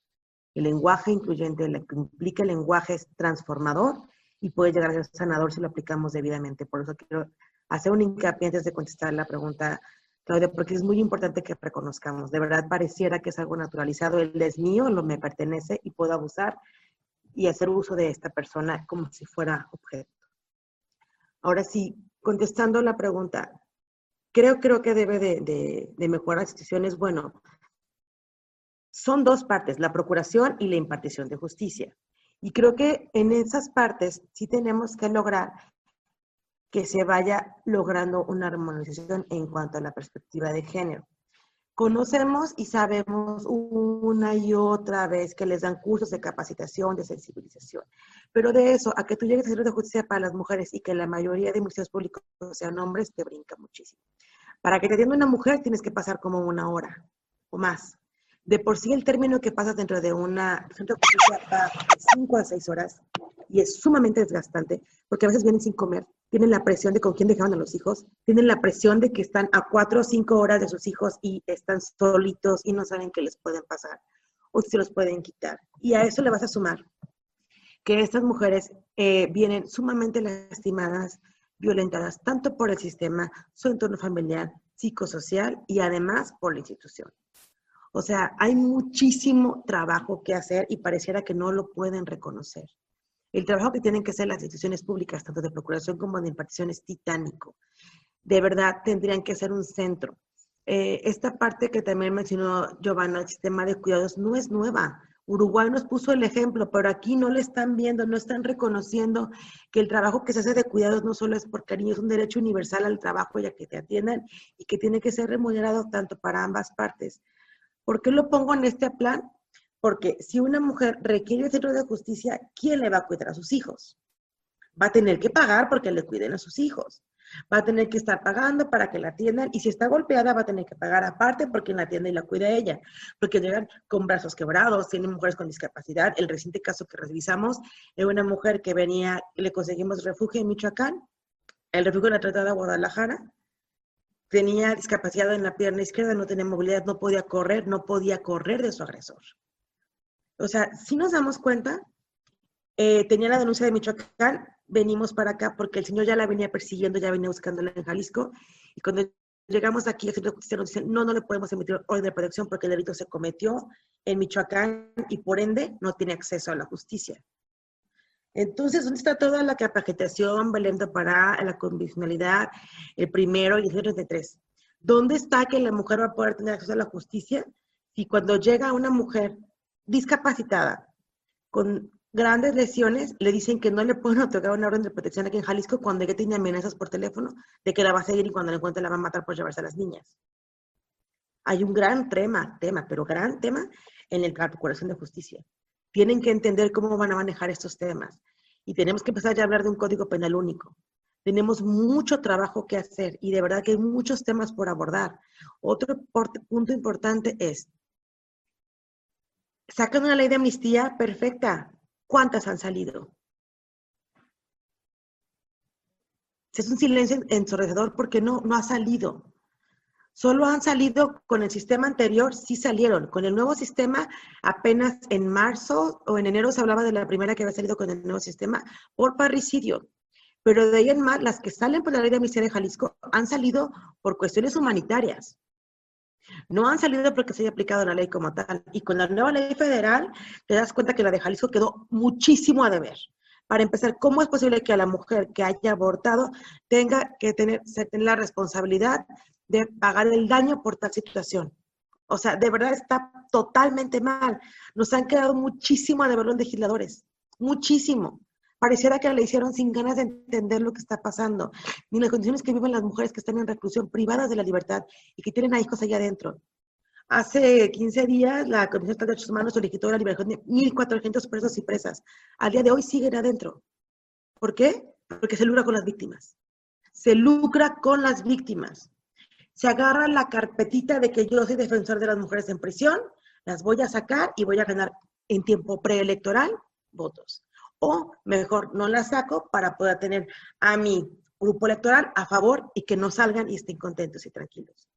D: El lenguaje incluyente, lo que implica el lenguaje es transformador y puede llegar a ser sanador si lo aplicamos debidamente. Por eso quiero hacer un hincapié antes de contestar la pregunta, Claudia, porque es muy importante que reconozcamos. De verdad pareciera que es algo naturalizado. Él es mío, lo me pertenece y puedo abusar y hacer uso de esta persona como si fuera objeto. Ahora sí, contestando la pregunta, creo, creo que debe de, de, mejorar las instituciones. Bueno, son dos partes, la procuración y la impartición de justicia. Y creo que en esas partes sí tenemos que lograr que se vaya logrando una armonización en cuanto a la perspectiva de género. Conocemos y sabemos una y otra vez que les dan cursos de capacitación, de sensibilización, pero de eso a que tú llegues a ser de justicia para las mujeres y que la mayoría de ministerios públicos sean hombres, te brinca muchísimo. Para que te atienda una mujer tienes que pasar como una hora o más. De por sí el término que pasas dentro de una centro de justicia va de 5 a 6 horas y es sumamente desgastante porque a veces vienen sin comer, tienen la presión de con quién dejaban a los hijos, tienen la presión de que están a cuatro o cinco horas de sus hijos y están solitos y no saben qué les pueden pasar o se los pueden quitar. Y a eso le vas a sumar que estas mujeres eh, vienen sumamente lastimadas, violentadas, tanto por el sistema, su entorno familiar, psicosocial y además por la institución. O sea, hay muchísimo trabajo que hacer y pareciera que no lo pueden reconocer. El trabajo que tienen que hacer las instituciones públicas, tanto de procuración como de impartición, es titánico. De verdad, tendrían que ser un centro. Eh, esta parte que también mencionó Giovanna, el sistema de cuidados, no es nueva. Uruguay nos puso el ejemplo, pero aquí no le están viendo, no están reconociendo que el trabajo que se hace de cuidados no solo es por cariño, es un derecho universal al trabajo y a que te atiendan y que tiene que ser remunerado tanto para ambas partes. ¿Por qué lo pongo en este plan? Porque si una mujer requiere el centro de justicia, ¿quién le va a cuidar a sus hijos? Va a tener que pagar porque le cuiden a sus hijos. Va a tener que estar pagando para que la atiendan y si está golpeada va a tener que pagar aparte porque la atiende y la cuida ella. Porque llegan con brazos quebrados, tienen mujeres con discapacidad. El reciente caso que revisamos es una mujer que venía, le conseguimos refugio en Michoacán, el refugio la tratada de Guadalajara, tenía discapacidad en la pierna izquierda, no tenía movilidad, no podía correr, no podía correr de su agresor. O sea, si nos damos cuenta, eh, tenía la denuncia de Michoacán, venimos para acá porque el señor ya la venía persiguiendo, ya venía buscándola en Jalisco, y cuando llegamos aquí, el centro de nos dice, no, no le podemos emitir orden de protección porque el delito se cometió en Michoacán y por ende no tiene acceso a la justicia. Entonces, ¿dónde está toda la capacitación, Belén para la condicionalidad, el primero y el 33? ¿Dónde está que la mujer va a poder tener acceso a la justicia si cuando llega una mujer discapacitada con grandes lesiones, le dicen que no le pueden otorgar una orden de protección aquí en Jalisco cuando ella tiene amenazas por teléfono de que la va a seguir y cuando la encuentre la va a matar por llevarse a las niñas. Hay un gran tema, tema, pero gran tema en la Procuración de Justicia. Tienen que entender cómo van a manejar estos temas. Y tenemos que empezar ya a hablar de un código penal único. Tenemos mucho trabajo que hacer y de verdad que hay muchos temas por abordar. Otro punto importante es, sacan una ley de amnistía perfecta. ¿Cuántas han salido? Es un silencio ensordecedor porque no, no ha salido. Solo han salido con el sistema anterior, sí salieron. Con el nuevo sistema, apenas en marzo o en enero se hablaba de la primera que había salido con el nuevo sistema por parricidio. Pero de ahí en más, las que salen por la ley de amnistía de Jalisco han salido por cuestiones humanitarias. No han salido porque se haya aplicado la ley como tal. Y con la nueva ley federal, te das cuenta que la de Jalisco quedó muchísimo a deber. Para empezar, ¿cómo es posible que a la mujer que haya abortado tenga que tener, tener la responsabilidad de pagar el daño por tal situación? O sea, de verdad está totalmente mal. Nos han quedado muchísimo a deber los legisladores. Muchísimo. Pareciera que le hicieron sin ganas de entender lo que está pasando, ni las condiciones que viven las mujeres que están en reclusión, privadas de la libertad y que tienen a hijos allá adentro. Hace 15 días, la Comisión de Derechos Humanos solicitó la liberación de 1.400 presos y presas. Al día de hoy siguen adentro. ¿Por qué? Porque se lucra con las víctimas. Se lucra con las víctimas. Se agarra la carpetita de que yo soy defensor de las mujeres en prisión, las voy a sacar y voy a ganar en tiempo preelectoral votos. O mejor, no las saco para poder tener a mi grupo electoral a favor y que no salgan y estén contentos y tranquilos.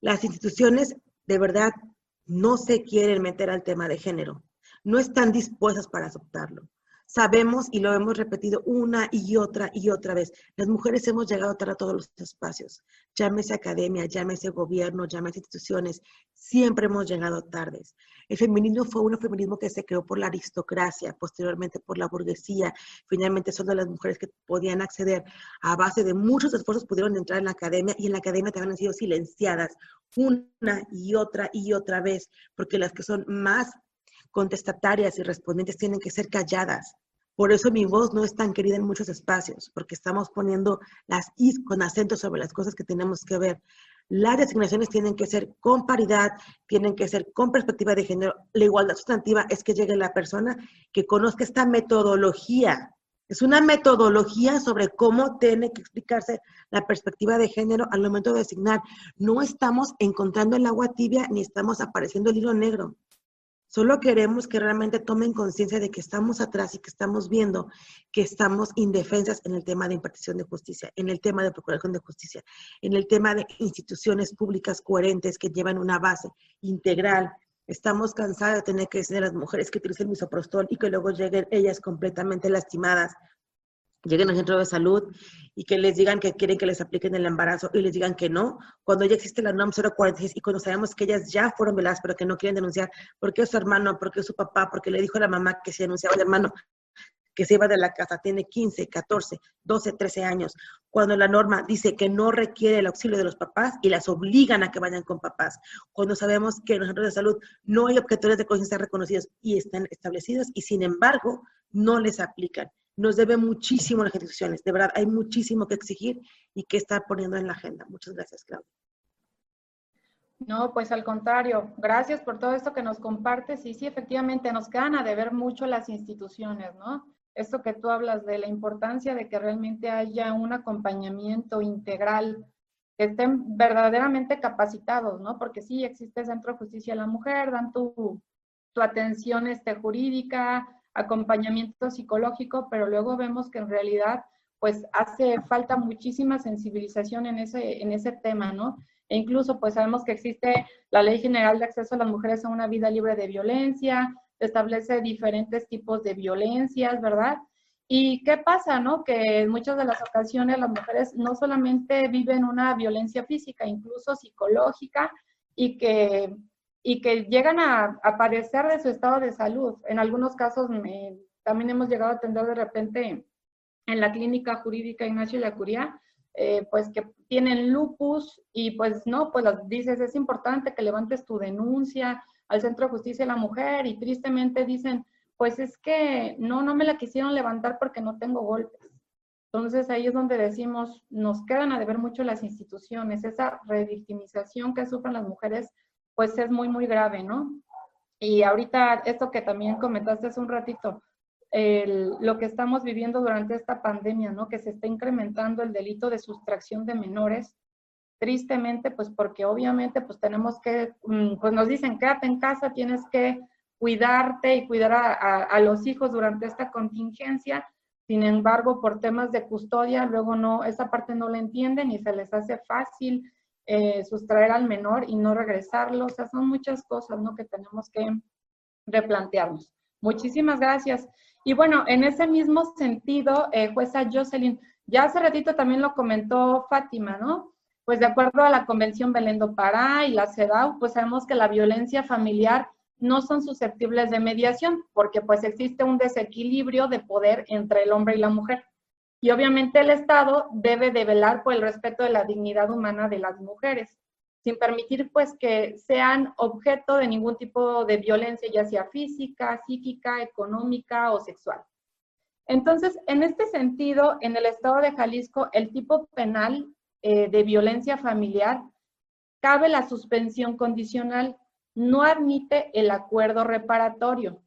D: Las instituciones de verdad no se quieren meter al tema de género, no están dispuestas para aceptarlo. Sabemos y lo hemos repetido una y otra y otra vez. Las mujeres hemos llegado tarde a todos los espacios. Llámese academia, llámese gobierno, llámese instituciones. Siempre hemos llegado tardes. El feminismo fue un feminismo que se creó por la aristocracia, posteriormente por la burguesía. Finalmente solo las mujeres que podían acceder a base de muchos esfuerzos pudieron entrar en la academia y en la academia también han sido silenciadas una y otra y otra vez, porque las que son más contestatarias y respondientes tienen que ser calladas. Por eso mi voz no es tan querida en muchos espacios, porque estamos poniendo las is con acento sobre las cosas que tenemos que ver. Las designaciones tienen que ser con paridad, tienen que ser con perspectiva de género. La igualdad sustantiva es que llegue la persona que conozca esta metodología. Es una metodología sobre cómo tiene que explicarse la perspectiva de género al momento de designar. No estamos encontrando el agua tibia ni estamos apareciendo el hilo negro. Solo queremos que realmente tomen conciencia de que estamos atrás y que estamos viendo que estamos indefensas en el tema de impartición de justicia, en el tema de procuración de justicia, en el tema de instituciones públicas coherentes que llevan una base integral. Estamos cansadas de tener que decir a las mujeres que utilicen misoprostol y que luego lleguen ellas completamente lastimadas lleguen al centro de salud y que les digan que quieren que les apliquen el embarazo y les digan que no, cuando ya existe la NOM 046 y cuando sabemos que ellas ya fueron veladas pero que no quieren denunciar porque es su hermano, porque es su papá, porque le dijo a la mamá que se denunciaba al hermano que se iba de la casa, tiene 15, 14, 12, 13 años, cuando la norma dice que no requiere el auxilio de los papás y las obligan a que vayan con papás, cuando sabemos que en los centros de salud no hay objetores de conciencia reconocidos y están establecidos y sin embargo no les aplican nos debe muchísimo las instituciones. De verdad, hay muchísimo que exigir y que estar poniendo en la agenda. Muchas gracias, Claudia.
A: No, pues al contrario, gracias por todo esto que nos compartes. Y sí, efectivamente, nos quedan a deber mucho las instituciones, ¿no? Esto que tú hablas de la importancia de que realmente haya un acompañamiento integral, que estén verdaderamente capacitados, ¿no? Porque sí, existe Centro de Justicia de la Mujer, dan tu, tu atención este, jurídica, acompañamiento psicológico, pero luego vemos que en realidad pues hace falta muchísima sensibilización en ese, en ese tema, ¿no? E incluso pues sabemos que existe la Ley General de Acceso a las Mujeres a una Vida Libre de Violencia, establece diferentes tipos de violencias, ¿verdad? ¿Y qué pasa, no? Que en muchas de las ocasiones las mujeres no solamente viven una violencia física, incluso psicológica, y que y que llegan a, a, padecer de su estado de salud. En algunos casos también hemos llegado a atender de repente en la clínica jurídica Ignacio Yacuría, eh, pues que tienen lupus y pues no, pues dices, es importante que levantes tu denuncia al Centro de Justicia de la Mujer y tristemente dicen, pues es que no, no me la quisieron levantar porque no tengo golpes. Entonces ahí es donde decimos, nos quedan a deber mucho las instituciones, esa revictimización que sufren las mujeres pues es muy, muy grave, ¿no? Y ahorita esto que también comentaste hace un ratito, lo que estamos viviendo durante esta pandemia, ¿no? Que se está incrementando el delito de sustracción de menores, tristemente, pues porque obviamente pues tenemos que, mm, pues nos dicen, quédate en casa, tienes que cuidarte y cuidar a, los hijos durante esta contingencia. Sin embargo, por temas de custodia, luego no, esa parte no la entienden y se les hace fácil eh, sustraer al menor y no regresarlo. O sea, son muchas cosas, ¿no? Que tenemos que replantearnos. Muchísimas gracias. Y bueno, en ese mismo sentido, eh, jueza Jocelyn, ya hace ratito también lo comentó Fátima, ¿no? Pues de acuerdo a la Convención Belén do Pará y la CEDAW, pues sabemos que la violencia familiar no son susceptibles de mediación, porque pues existe un desequilibrio de poder entre el hombre y la mujer. Y obviamente el Estado debe de velar por el respeto de la dignidad humana de las mujeres, sin permitir pues que sean objeto de ningún tipo de violencia, ya sea física, psíquica, económica o sexual. Entonces, en este sentido, en el Estado de Jalisco, el tipo penal eh, de violencia familiar cabe la suspensión condicional no admite el acuerdo reparatorio.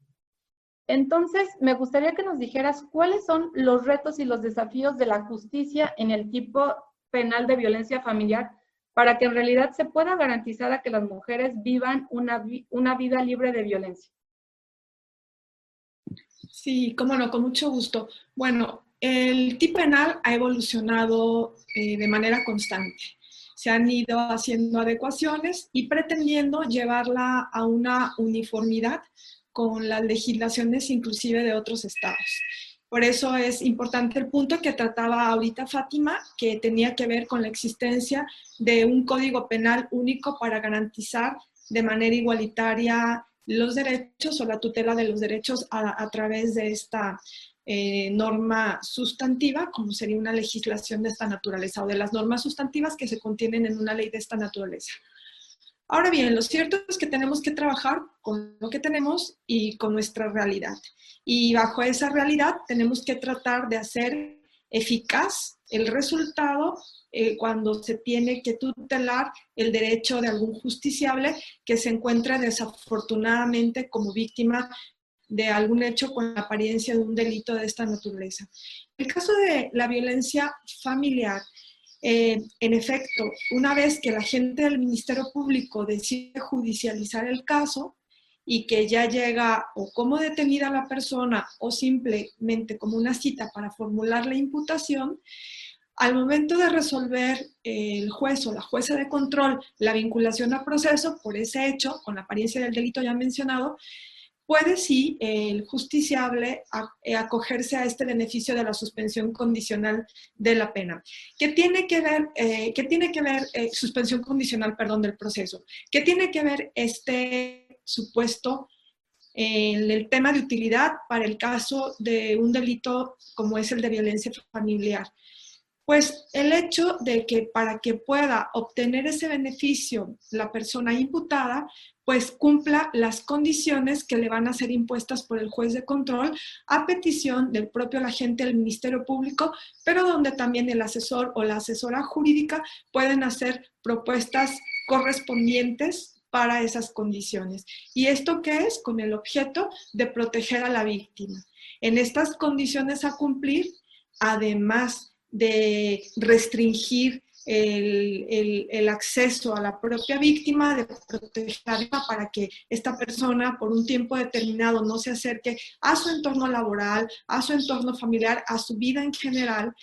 A: Entonces, me gustaría que nos dijeras cuáles son los retos y los desafíos de la justicia en el tipo penal de violencia familiar para que en realidad se pueda garantizar a que las mujeres vivan una, una vida libre de violencia.
B: Sí, cómo no, con mucho gusto. Bueno, el tipo penal ha evolucionado eh, de manera constante se han ido haciendo adecuaciones y pretendiendo llevarla a una uniformidad con las legislaciones inclusive de otros estados. Por eso es importante el punto que trataba ahorita Fátima, que tenía que ver con la existencia de un código penal único para garantizar de manera igualitaria los derechos o la tutela de los derechos a, través de esta eh, norma sustantiva, como sería una legislación de esta naturaleza, o de las normas sustantivas que se contienen en una ley de esta naturaleza. Ahora bien, lo cierto es que tenemos que trabajar con lo que tenemos y con nuestra realidad. Y bajo esa realidad tenemos que tratar de hacer eficaz el resultado eh, cuando se tiene que tutelar el derecho de algún justiciable que se encuentra desafortunadamente como víctima de algún hecho con la apariencia de un delito de esta naturaleza. El caso de la violencia familiar, eh, en efecto, una vez que la gente del Ministerio Público decide judicializar el caso y que ya llega o como detenida la persona o simplemente como una cita para formular la imputación, al momento de resolver el juez o la jueza de control la vinculación a proceso por ese hecho, con la apariencia del delito ya mencionado, puede sí el justiciable eh, acogerse a este beneficio de la suspensión condicional de la pena. ¿Qué tiene que ver, eh, ¿qué tiene que ver eh, suspensión condicional, perdón, del proceso? ¿Qué tiene que ver este supuesto en el tema de utilidad para el caso de un delito como es el de violencia familiar? Pues el hecho de que para que pueda obtener ese beneficio la persona imputada, pues cumpla las condiciones que le van a ser impuestas por el juez de control a petición del propio agente del Ministerio Público, pero donde también el asesor o la asesora jurídica pueden hacer propuestas correspondientes para esas condiciones. ¿Y esto qué es? Con el objeto de proteger a la víctima. En estas condiciones a cumplir, además de restringir el, acceso a la propia víctima, de protegerla para que esta persona por un tiempo determinado no se acerque a su entorno laboral, a su entorno familiar, a su vida en general.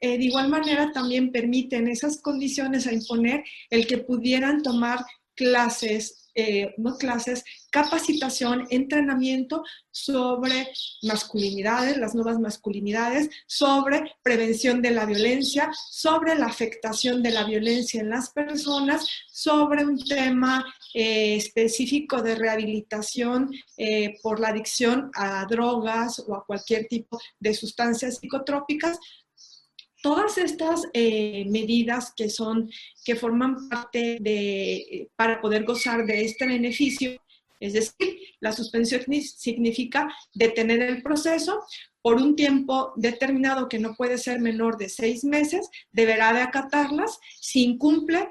B: Eh, de igual manera también permiten esas condiciones a imponer el que pudieran tomar clases eh, no clases, capacitación, entrenamiento sobre masculinidades, las nuevas masculinidades, sobre prevención de la violencia, sobre la afectación de la violencia en las personas, sobre un tema eh, específico de rehabilitación eh, por la adicción a drogas o a cualquier tipo de sustancias psicotrópicas, todas estas eh, medidas que son, que forman parte de, para poder gozar de este beneficio, es decir, la suspensión significa detener el proceso por un tiempo determinado que no puede ser menor de seis meses, deberá de acatarlas. Si incumple,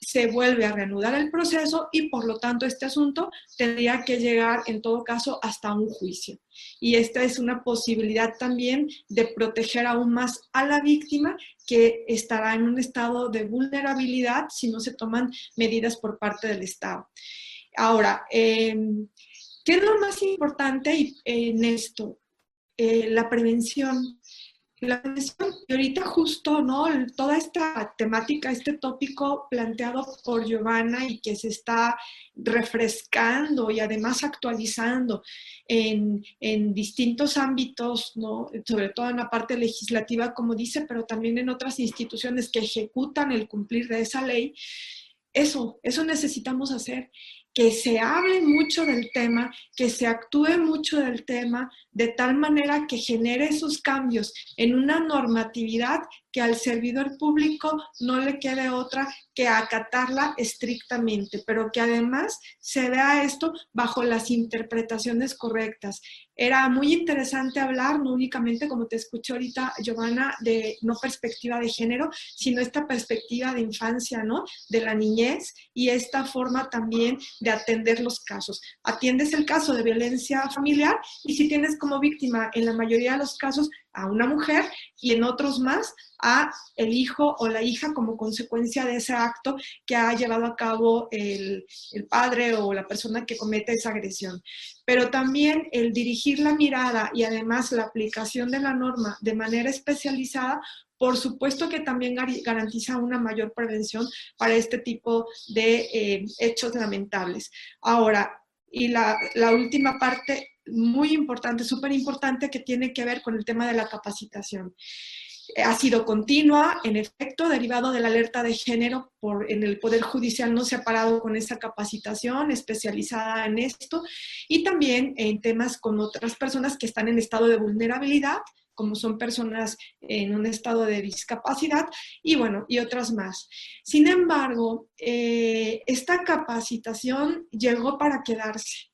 B: se vuelve a reanudar el proceso y por lo tanto este asunto tendría que llegar en todo caso hasta un juicio. Y esta es una posibilidad también de proteger aún más a la víctima que estará en un estado de vulnerabilidad si no se toman medidas por parte del Estado. Ahora, em, ¿qué es lo más importante en esto? Eh, la prevención. La y ahorita justo, ¿no? Toda esta temática, este tópico planteado por Giovanna y que se está refrescando y además actualizando en, en, distintos ámbitos, ¿no? sobre todo en la parte legislativa, como dice, pero también en otras instituciones que ejecutan el cumplir de esa ley. Eso, eso necesitamos hacer que se hable mucho del tema, que se actúe mucho del tema, de tal manera que genere esos cambios en una normatividad que al servidor público no le quede otra que acatarla estrictamente, pero que además se vea esto bajo las interpretaciones correctas. Era muy interesante hablar, no únicamente como te escuché ahorita, Giovanna, de no perspectiva de género, sino esta perspectiva de infancia, ¿no? De la niñez y esta forma también de atender los casos. Atiendes el caso de violencia familiar y si tienes como víctima en la mayoría de los casos a una mujer y en otros más a el hijo o la hija como consecuencia de ese acto que ha llevado a cabo el, el, padre o la persona que comete esa agresión. Pero también el dirigir la mirada y además la aplicación de la norma de manera especializada, por supuesto que también garantiza una mayor prevención para este tipo de eh, hechos lamentables. Ahora, y la, la última parte muy importante, súper importante, que tiene que ver con el tema de la capacitación. Ha sido continua, en efecto, derivado de la alerta de género por, en el Poder Judicial no se ha parado con esa capacitación especializada en esto y también en temas con otras personas que están en estado de vulnerabilidad como son personas en un estado de discapacidad y bueno, y otras más. Sin embargo, eh, esta capacitación llegó para quedarse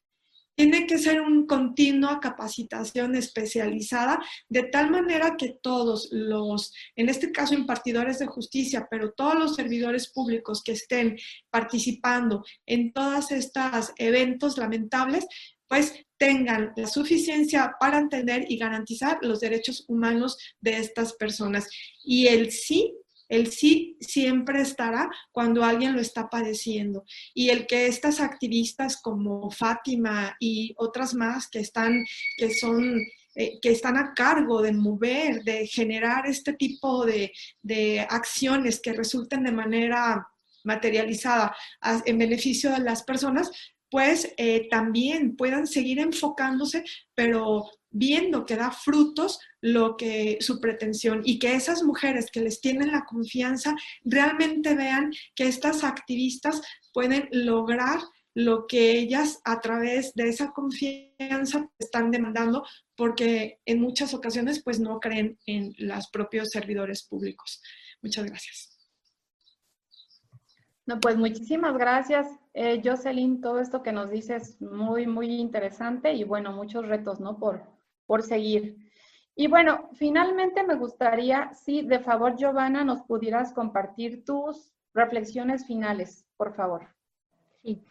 B: tiene que ser una continua capacitación especializada, de tal manera que todos los, en este caso impartidores de justicia, pero todos los servidores públicos que estén participando en todos estos eventos lamentables, pues tengan la suficiencia para entender y garantizar los derechos humanos de estas personas. Y el sí el sí siempre estará cuando alguien lo está padeciendo. Y el que estas activistas como Fátima y otras más que están, que son eh, que están a cargo de mover, de generar este tipo de, de acciones que resulten de manera materializada en beneficio de las personas, pues eh, también puedan seguir enfocándose, pero viendo que da frutos lo que su pretensión y que esas mujeres que les tienen la confianza realmente vean que estas activistas pueden lograr lo que ellas a través de esa confianza están demandando porque en muchas ocasiones pues no creen en los propios servidores públicos. Muchas gracias.
A: No, pues muchísimas gracias, eh, Jocelyn. Todo esto que nos dices es muy, muy interesante y bueno, muchos retos, ¿no? Por, por seguir. Y bueno, finalmente me gustaría, si de favor, Giovanna, nos pudieras compartir tus reflexiones finales, por favor.
C: Sí.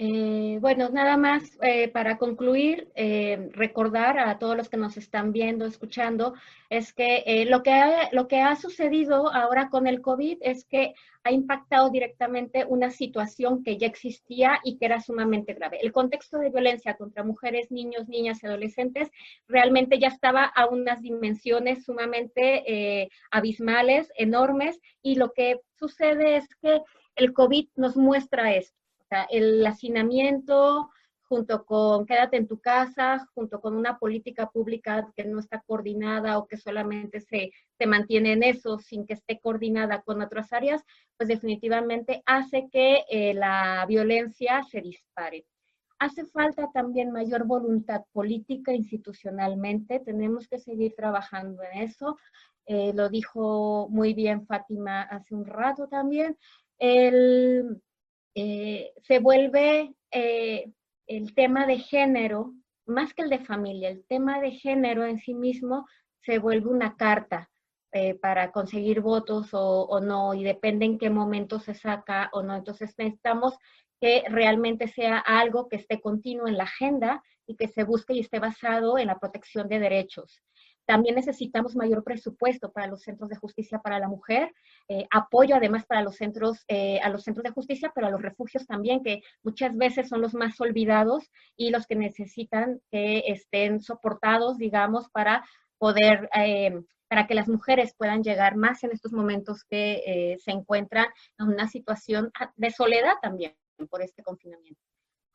C: Eh, bueno, nada más eh, para concluir, eh, recordar a todos los que nos están viendo, escuchando, es que, lo que lo que ha sucedido ahora con el COVID es que ha impactado directamente una situación que ya existía y que era sumamente grave. El contexto de violencia contra mujeres, niños, niñas y adolescentes realmente ya estaba a unas dimensiones sumamente abismales, enormes, y lo que sucede es que el COVID nos muestra esto el hacinamiento junto con quédate en tu casa, junto con una política pública que no está coordinada o que solamente se, se mantiene en eso sin que esté coordinada con otras áreas, pues definitivamente hace que eh, la violencia se dispare. Hace falta también mayor voluntad política institucionalmente, tenemos que seguir trabajando en eso. Eh, lo dijo muy bien Fátima hace un rato también. El, eh, se vuelve eh, el tema de género, más que el de familia, el tema de género en sí mismo se vuelve una carta este, para conseguir votos o, o, no, y depende en qué momento se saca o no. Entonces necesitamos que realmente sea algo que esté continuo en la agenda y que se busque y esté basado en la protección de derechos. También necesitamos mayor presupuesto para los centros de justicia para la mujer, eh, apoyo además para los centros, eh, a los centros de justicia, pero a los refugios también, que muchas veces son los más olvidados y los que necesitan que estén soportados, digamos, para poder, eh, para que las mujeres puedan llegar más en estos momentos que se encuentran en una situación de soledad también por este confinamiento.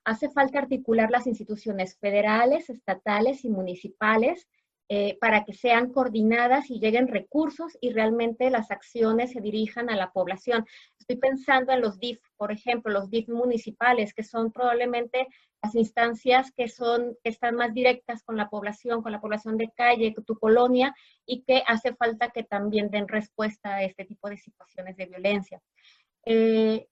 C: Hace falta articular las instituciones federales, estatales y municipales eh, para que sean coordinadas y lleguen recursos y realmente las acciones se dirijan a la población. Estoy pensando en los DIF, por ejemplo, los DIF municipales, que son probablemente las instancias que, son, están más directas con la población, con la población de calle, tu colonia, y que hace falta que también den respuesta a este tipo de situaciones de violencia. Eh,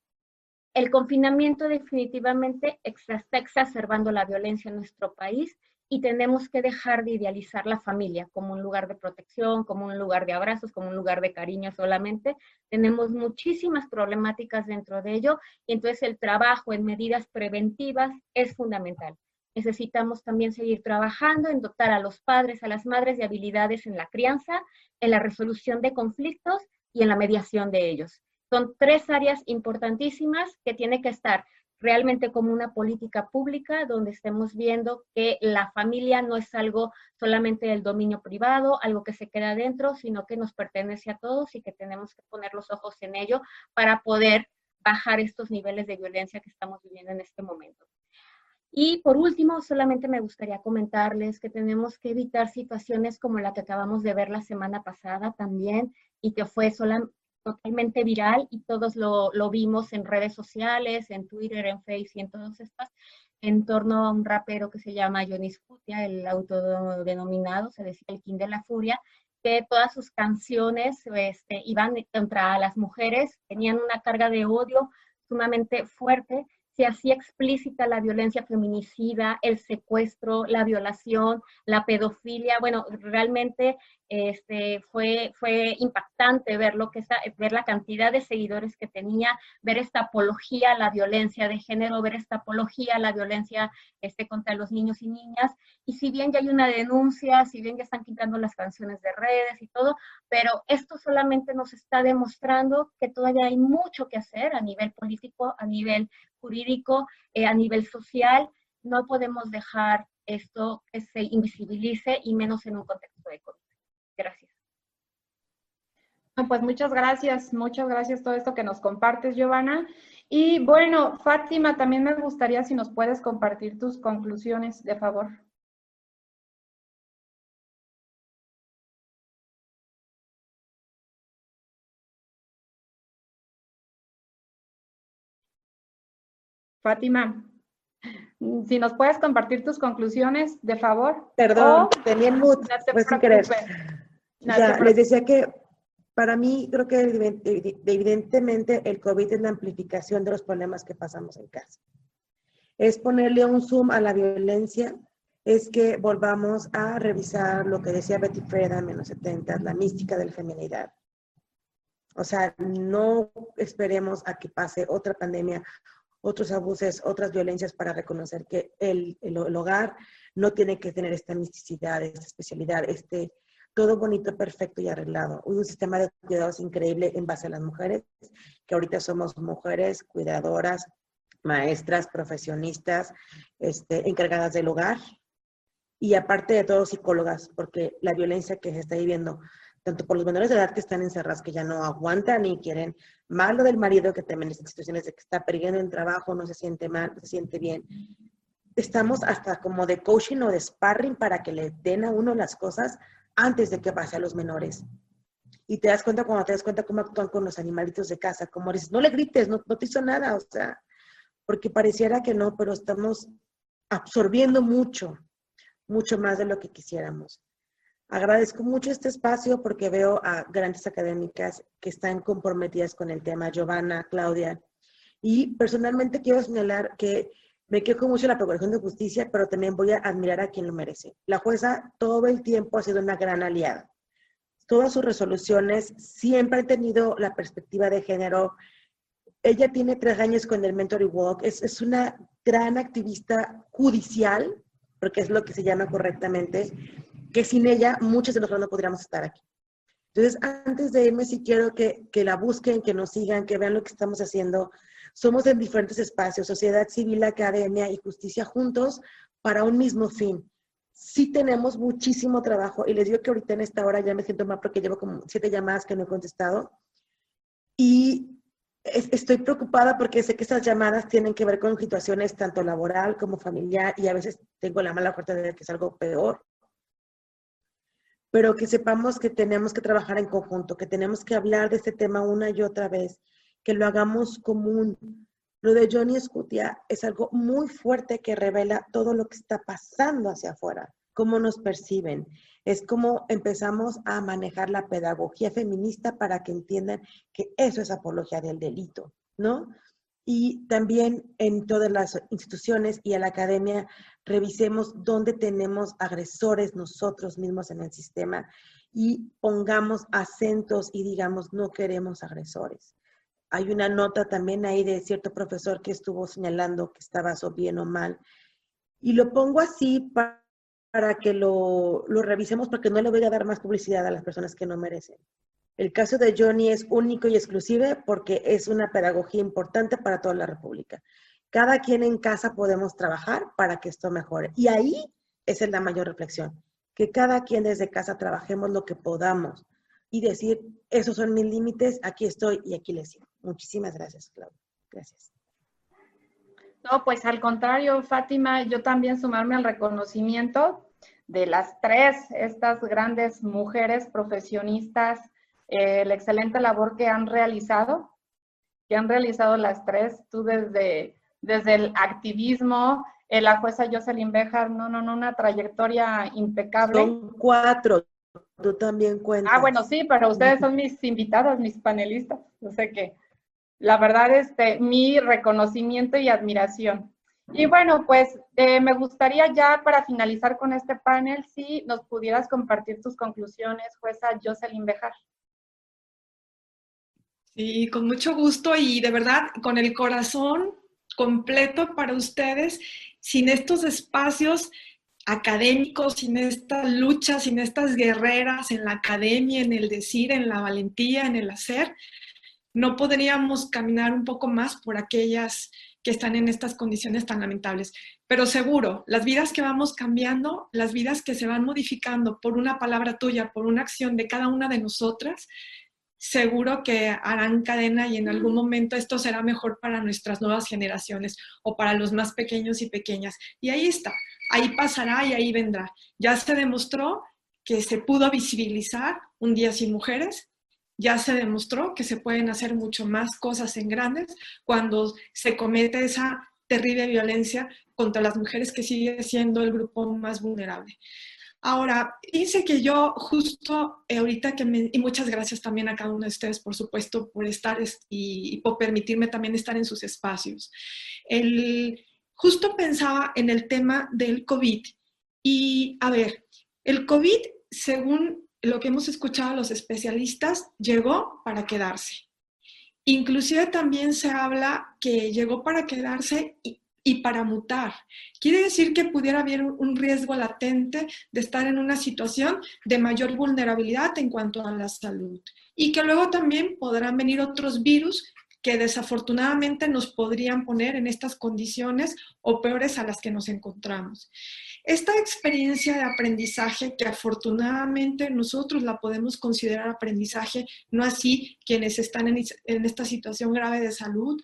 C: el confinamiento definitivamente está exacerbando la violencia en nuestro país y tenemos que dejar de idealizar la familia como un lugar de protección, como un lugar de abrazos, como un lugar de cariño solamente. Tenemos muchísimas problemáticas dentro de ello y entonces el trabajo en medidas preventivas es fundamental. Necesitamos también seguir trabajando en dotar a los padres, a las madres de habilidades en la crianza, en la resolución de conflictos y en la mediación de ellos. Son tres áreas importantísimas que tiene que estar realmente como una política pública donde estemos viendo que la familia no es algo solamente del dominio privado, algo que se queda dentro, sino que nos pertenece a todos y que tenemos que poner los ojos en ello para poder bajar estos niveles de violencia que estamos viviendo en este momento. Y por último, solamente me gustaría comentarles que tenemos que evitar situaciones como la que acabamos de ver la semana pasada también y que fue solamente totalmente viral y todos lo, lo, vimos en redes sociales, en Twitter, en Facebook y en todas estas, en torno a un rapero que se llama Johnny Scutia, el autodenominado, se decía el King de la Furia, que todas sus canciones este, iban contra las mujeres, tenían una carga de odio sumamente fuerte se hacía explícita la violencia feminicida, el secuestro, la violación, la pedofilia. Bueno, realmente este, fue, fue impactante ver, lo que ver la cantidad de seguidores que tenía, ver esta apología a la violencia de género, ver esta apología a la violencia este, contra los niños y niñas. Y si bien ya hay una denuncia, si bien ya están quitando las canciones de redes y todo, pero esto solamente nos está demostrando que todavía hay mucho que hacer a nivel político, a nivel jurídico, eh, a nivel social. No podemos dejar esto que se invisibilice y menos en un contexto de COVID. Gracias.
A: Pues muchas gracias, muchas gracias todo esto que nos compartes, Giovanna. Y bueno, Fátima, también me gustaría si nos puedes compartir tus conclusiones, de favor. Fátima, si nos puedes compartir tus conclusiones, de favor.
D: Perdón, tenía el mood, pues querer. les decía que para mí creo que evidentemente el COVID es la amplificación de los problemas que pasamos en casa. Es ponerle un zoom a la violencia, es que volvamos a revisar lo que decía Betty Freda en los 70, la mística de la feminidad. O sea, no esperemos a que pase otra pandemia otros abusos, otras violencias para reconocer que el, el, hogar no tiene que tener esta misticidad, esta especialidad, este todo bonito, perfecto y arreglado. Un sistema de cuidados increíble en base a las mujeres, que ahorita somos mujeres cuidadoras, maestras, profesionistas, este, encargadas del hogar y aparte de todo psicólogas, porque la violencia que se está viviendo tanto por los menores de edad que están encerrados, que ya no aguantan y quieren, malo del marido que también en situaciones de que está perdiendo en trabajo, no se siente mal, no se siente bien. Estamos hasta como de coaching o de sparring para que le den a uno las cosas antes de que pase a los menores. Y te das cuenta cuando te das cuenta cómo actúan con los animalitos de casa, como dices, no le grites, no, no te hizo nada, o sea, porque pareciera que no, pero estamos absorbiendo mucho, mucho más de lo que quisiéramos. Agradezco mucho este espacio porque veo a grandes académicas que están comprometidas con el tema, Giovanna, Claudia. Y personalmente quiero señalar que me quejo mucho la Procuración de Justicia, pero también voy a admirar a quien lo merece. La jueza todo el tiempo ha sido una gran aliada. todas sus resoluciones siempre han tenido la perspectiva de género. Ella tiene tres años con el Mentoring Walk, es, es una gran activista judicial, porque es lo que se llama correctamente, que sin ella muchos de nosotros no podríamos estar aquí. Entonces, antes de irme, sí quiero que, que la busquen, que nos sigan, que vean lo que estamos haciendo. Somos en diferentes espacios, sociedad civil, academia y justicia juntos para un mismo fin. Sí tenemos muchísimo trabajo y les digo que ahorita en esta hora ya me siento mal porque llevo como siete llamadas que no he contestado. Y estoy preocupada porque sé que esas llamadas tienen que ver con situaciones tanto laboral como familiar y a veces tengo la mala suerte de que es algo peor pero que sepamos que tenemos que trabajar en conjunto, que tenemos que hablar de este tema una y otra vez, que lo hagamos común. Lo de Johnny Scutia es algo muy fuerte que revela todo lo que está pasando hacia afuera, cómo nos perciben. Es como empezamos a manejar la pedagogía feminista para que entiendan que eso es apología del delito, ¿no? Y también en todas las instituciones y en la academia revisemos dónde tenemos agresores nosotros mismos en el sistema y pongamos acentos y digamos no queremos agresores. Hay una nota también ahí de cierto profesor que estuvo señalando que estaba bien o mal. Y lo pongo así para, para que lo, lo revisemos porque no le voy a dar más publicidad a las personas que no merecen. El caso de Johnny es único y exclusivo porque es una pedagogía importante para toda la República. Cada quien en casa podemos trabajar para que esto mejore. Y ahí es la mayor reflexión, que cada quien desde casa trabajemos lo que podamos y decir, esos son mis límites, aquí estoy y aquí les sigo. Muchísimas gracias, Claudia. Gracias.
A: No, pues al contrario, Fátima, yo también sumarme al reconocimiento de las tres, estas grandes mujeres profesionistas eh, la excelente labor que han realizado, que han realizado las tres, tú desde, desde el activismo, eh, la jueza Jocelyn Bejar, no, no, no, una trayectoria impecable.
D: Son cuatro, tú también cuentas.
A: Ah, bueno, sí, pero ustedes son mis invitados, mis panelistas, yo sé que la verdad, este, mi reconocimiento y admiración. Y bueno, pues eh, me gustaría ya para finalizar con este panel, si nos pudieras compartir tus conclusiones, jueza Jocelyn Bejar.
B: Sí, con mucho gusto y de verdad con el corazón completo para ustedes, sin estos espacios académicos, sin esta lucha, sin estas guerreras en la academia, en el decir, en la valentía, en el hacer, no podríamos caminar un poco más por aquellas que están en estas condiciones tan lamentables. Pero seguro, las vidas que vamos cambiando, las vidas que se van modificando por una palabra tuya, por una acción de cada una de nosotras, seguro que harán cadena y en algún momento esto será mejor para nuestras nuevas generaciones o para los más pequeños y pequeñas. Y ahí está, ahí pasará y ahí vendrá. Ya se demostró que se pudo visibilizar un día sin mujeres, ya se demostró que se pueden hacer mucho más cosas en grandes cuando se comete esa terrible violencia contra las mujeres que sigue siendo el grupo más vulnerable. Ahora, dice que yo justo eh, ahorita que me, y muchas gracias también a cada uno de ustedes, por supuesto, por estar y, por permitirme también estar en sus espacios. El, justo pensaba en el tema del COVID y, a ver, el COVID, según lo que hemos escuchado a los especialistas, llegó para quedarse. Inclusive también se habla que llegó para quedarse y, y para mutar. Quiere decir que pudiera haber un riesgo latente de estar en una situación de mayor vulnerabilidad en cuanto a la salud y que luego también podrán venir otros virus que desafortunadamente nos podrían poner en estas condiciones o peores a las que nos encontramos. Esta experiencia de aprendizaje que afortunadamente nosotros la podemos considerar aprendizaje, no así quienes están en, esta situación grave de salud,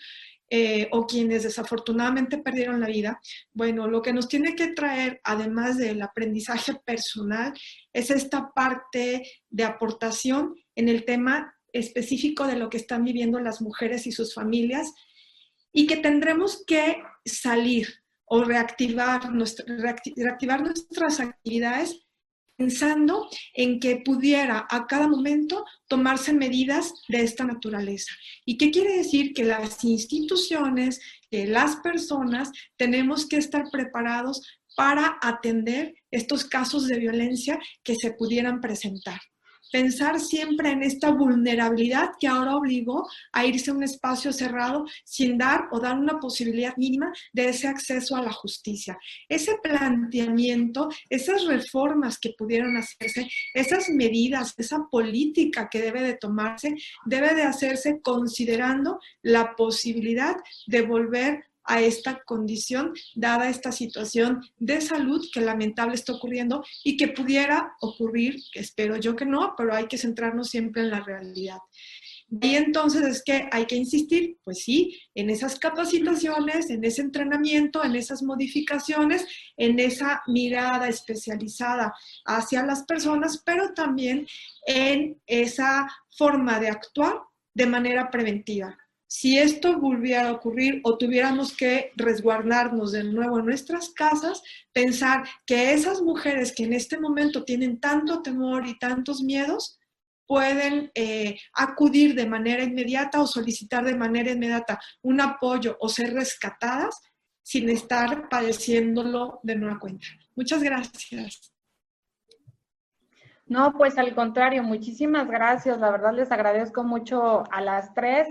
B: eh, o quienes desafortunadamente perdieron la vida, bueno, lo que nos tiene que traer, además del aprendizaje personal, es esta parte de aportación en el tema específico de lo que están viviendo las mujeres y sus familias y que tendremos que salir o reactivar, reactivar nuestras actividades pensando en que pudiera a cada momento tomarse medidas de esta naturaleza. ¿Y qué quiere decir? Que las instituciones, que las personas tenemos que estar preparados para atender estos casos de violencia que se pudieran presentar. Pensar siempre en esta vulnerabilidad que ahora obligó a irse a un espacio cerrado sin dar o dar una posibilidad mínima de ese acceso a la justicia. Ese planteamiento, esas reformas que pudieron hacerse, esas medidas, esa política que debe de tomarse, debe de hacerse considerando la posibilidad de volver a esta condición, dada esta situación de salud que lamentable está ocurriendo y que pudiera ocurrir, espero yo que no, pero hay que centrarnos siempre en la realidad. Y entonces es que hay que insistir, pues sí, en esas capacitaciones, en ese entrenamiento, en esas modificaciones, en esa mirada especializada hacia las personas, pero también en esa forma de actuar de manera preventiva si esto volviera a ocurrir o tuviéramos que resguardarnos de nuevo en nuestras casas, pensar que esas mujeres que en este momento tienen tanto temor y tantos miedos, pueden eh, acudir de manera inmediata o solicitar de manera inmediata un apoyo o ser rescatadas sin estar padeciéndolo de nueva cuenta. Muchas gracias.
A: No, pues al contrario, muchísimas gracias. La verdad les agradezco mucho a las tres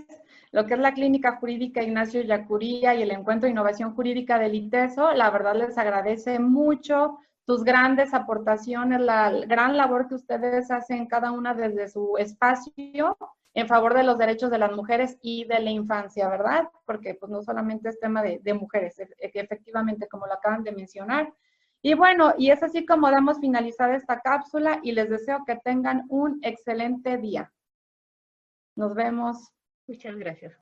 A: lo que es la Clínica Jurídica Ignacio Yacuría y el Encuentro de Innovación Jurídica del ITESO. La verdad les agradece mucho sus grandes aportaciones, la gran labor que ustedes hacen cada una desde su espacio en favor de los derechos de las mujeres y de la infancia, ¿verdad? Porque pues no solamente es tema de, de mujeres, e, e, efectivamente, como lo acaban de mencionar. Y bueno, y es así como damos finalizada esta cápsula y les deseo que tengan un excelente día. Nos vemos.
C: Muchas gracias.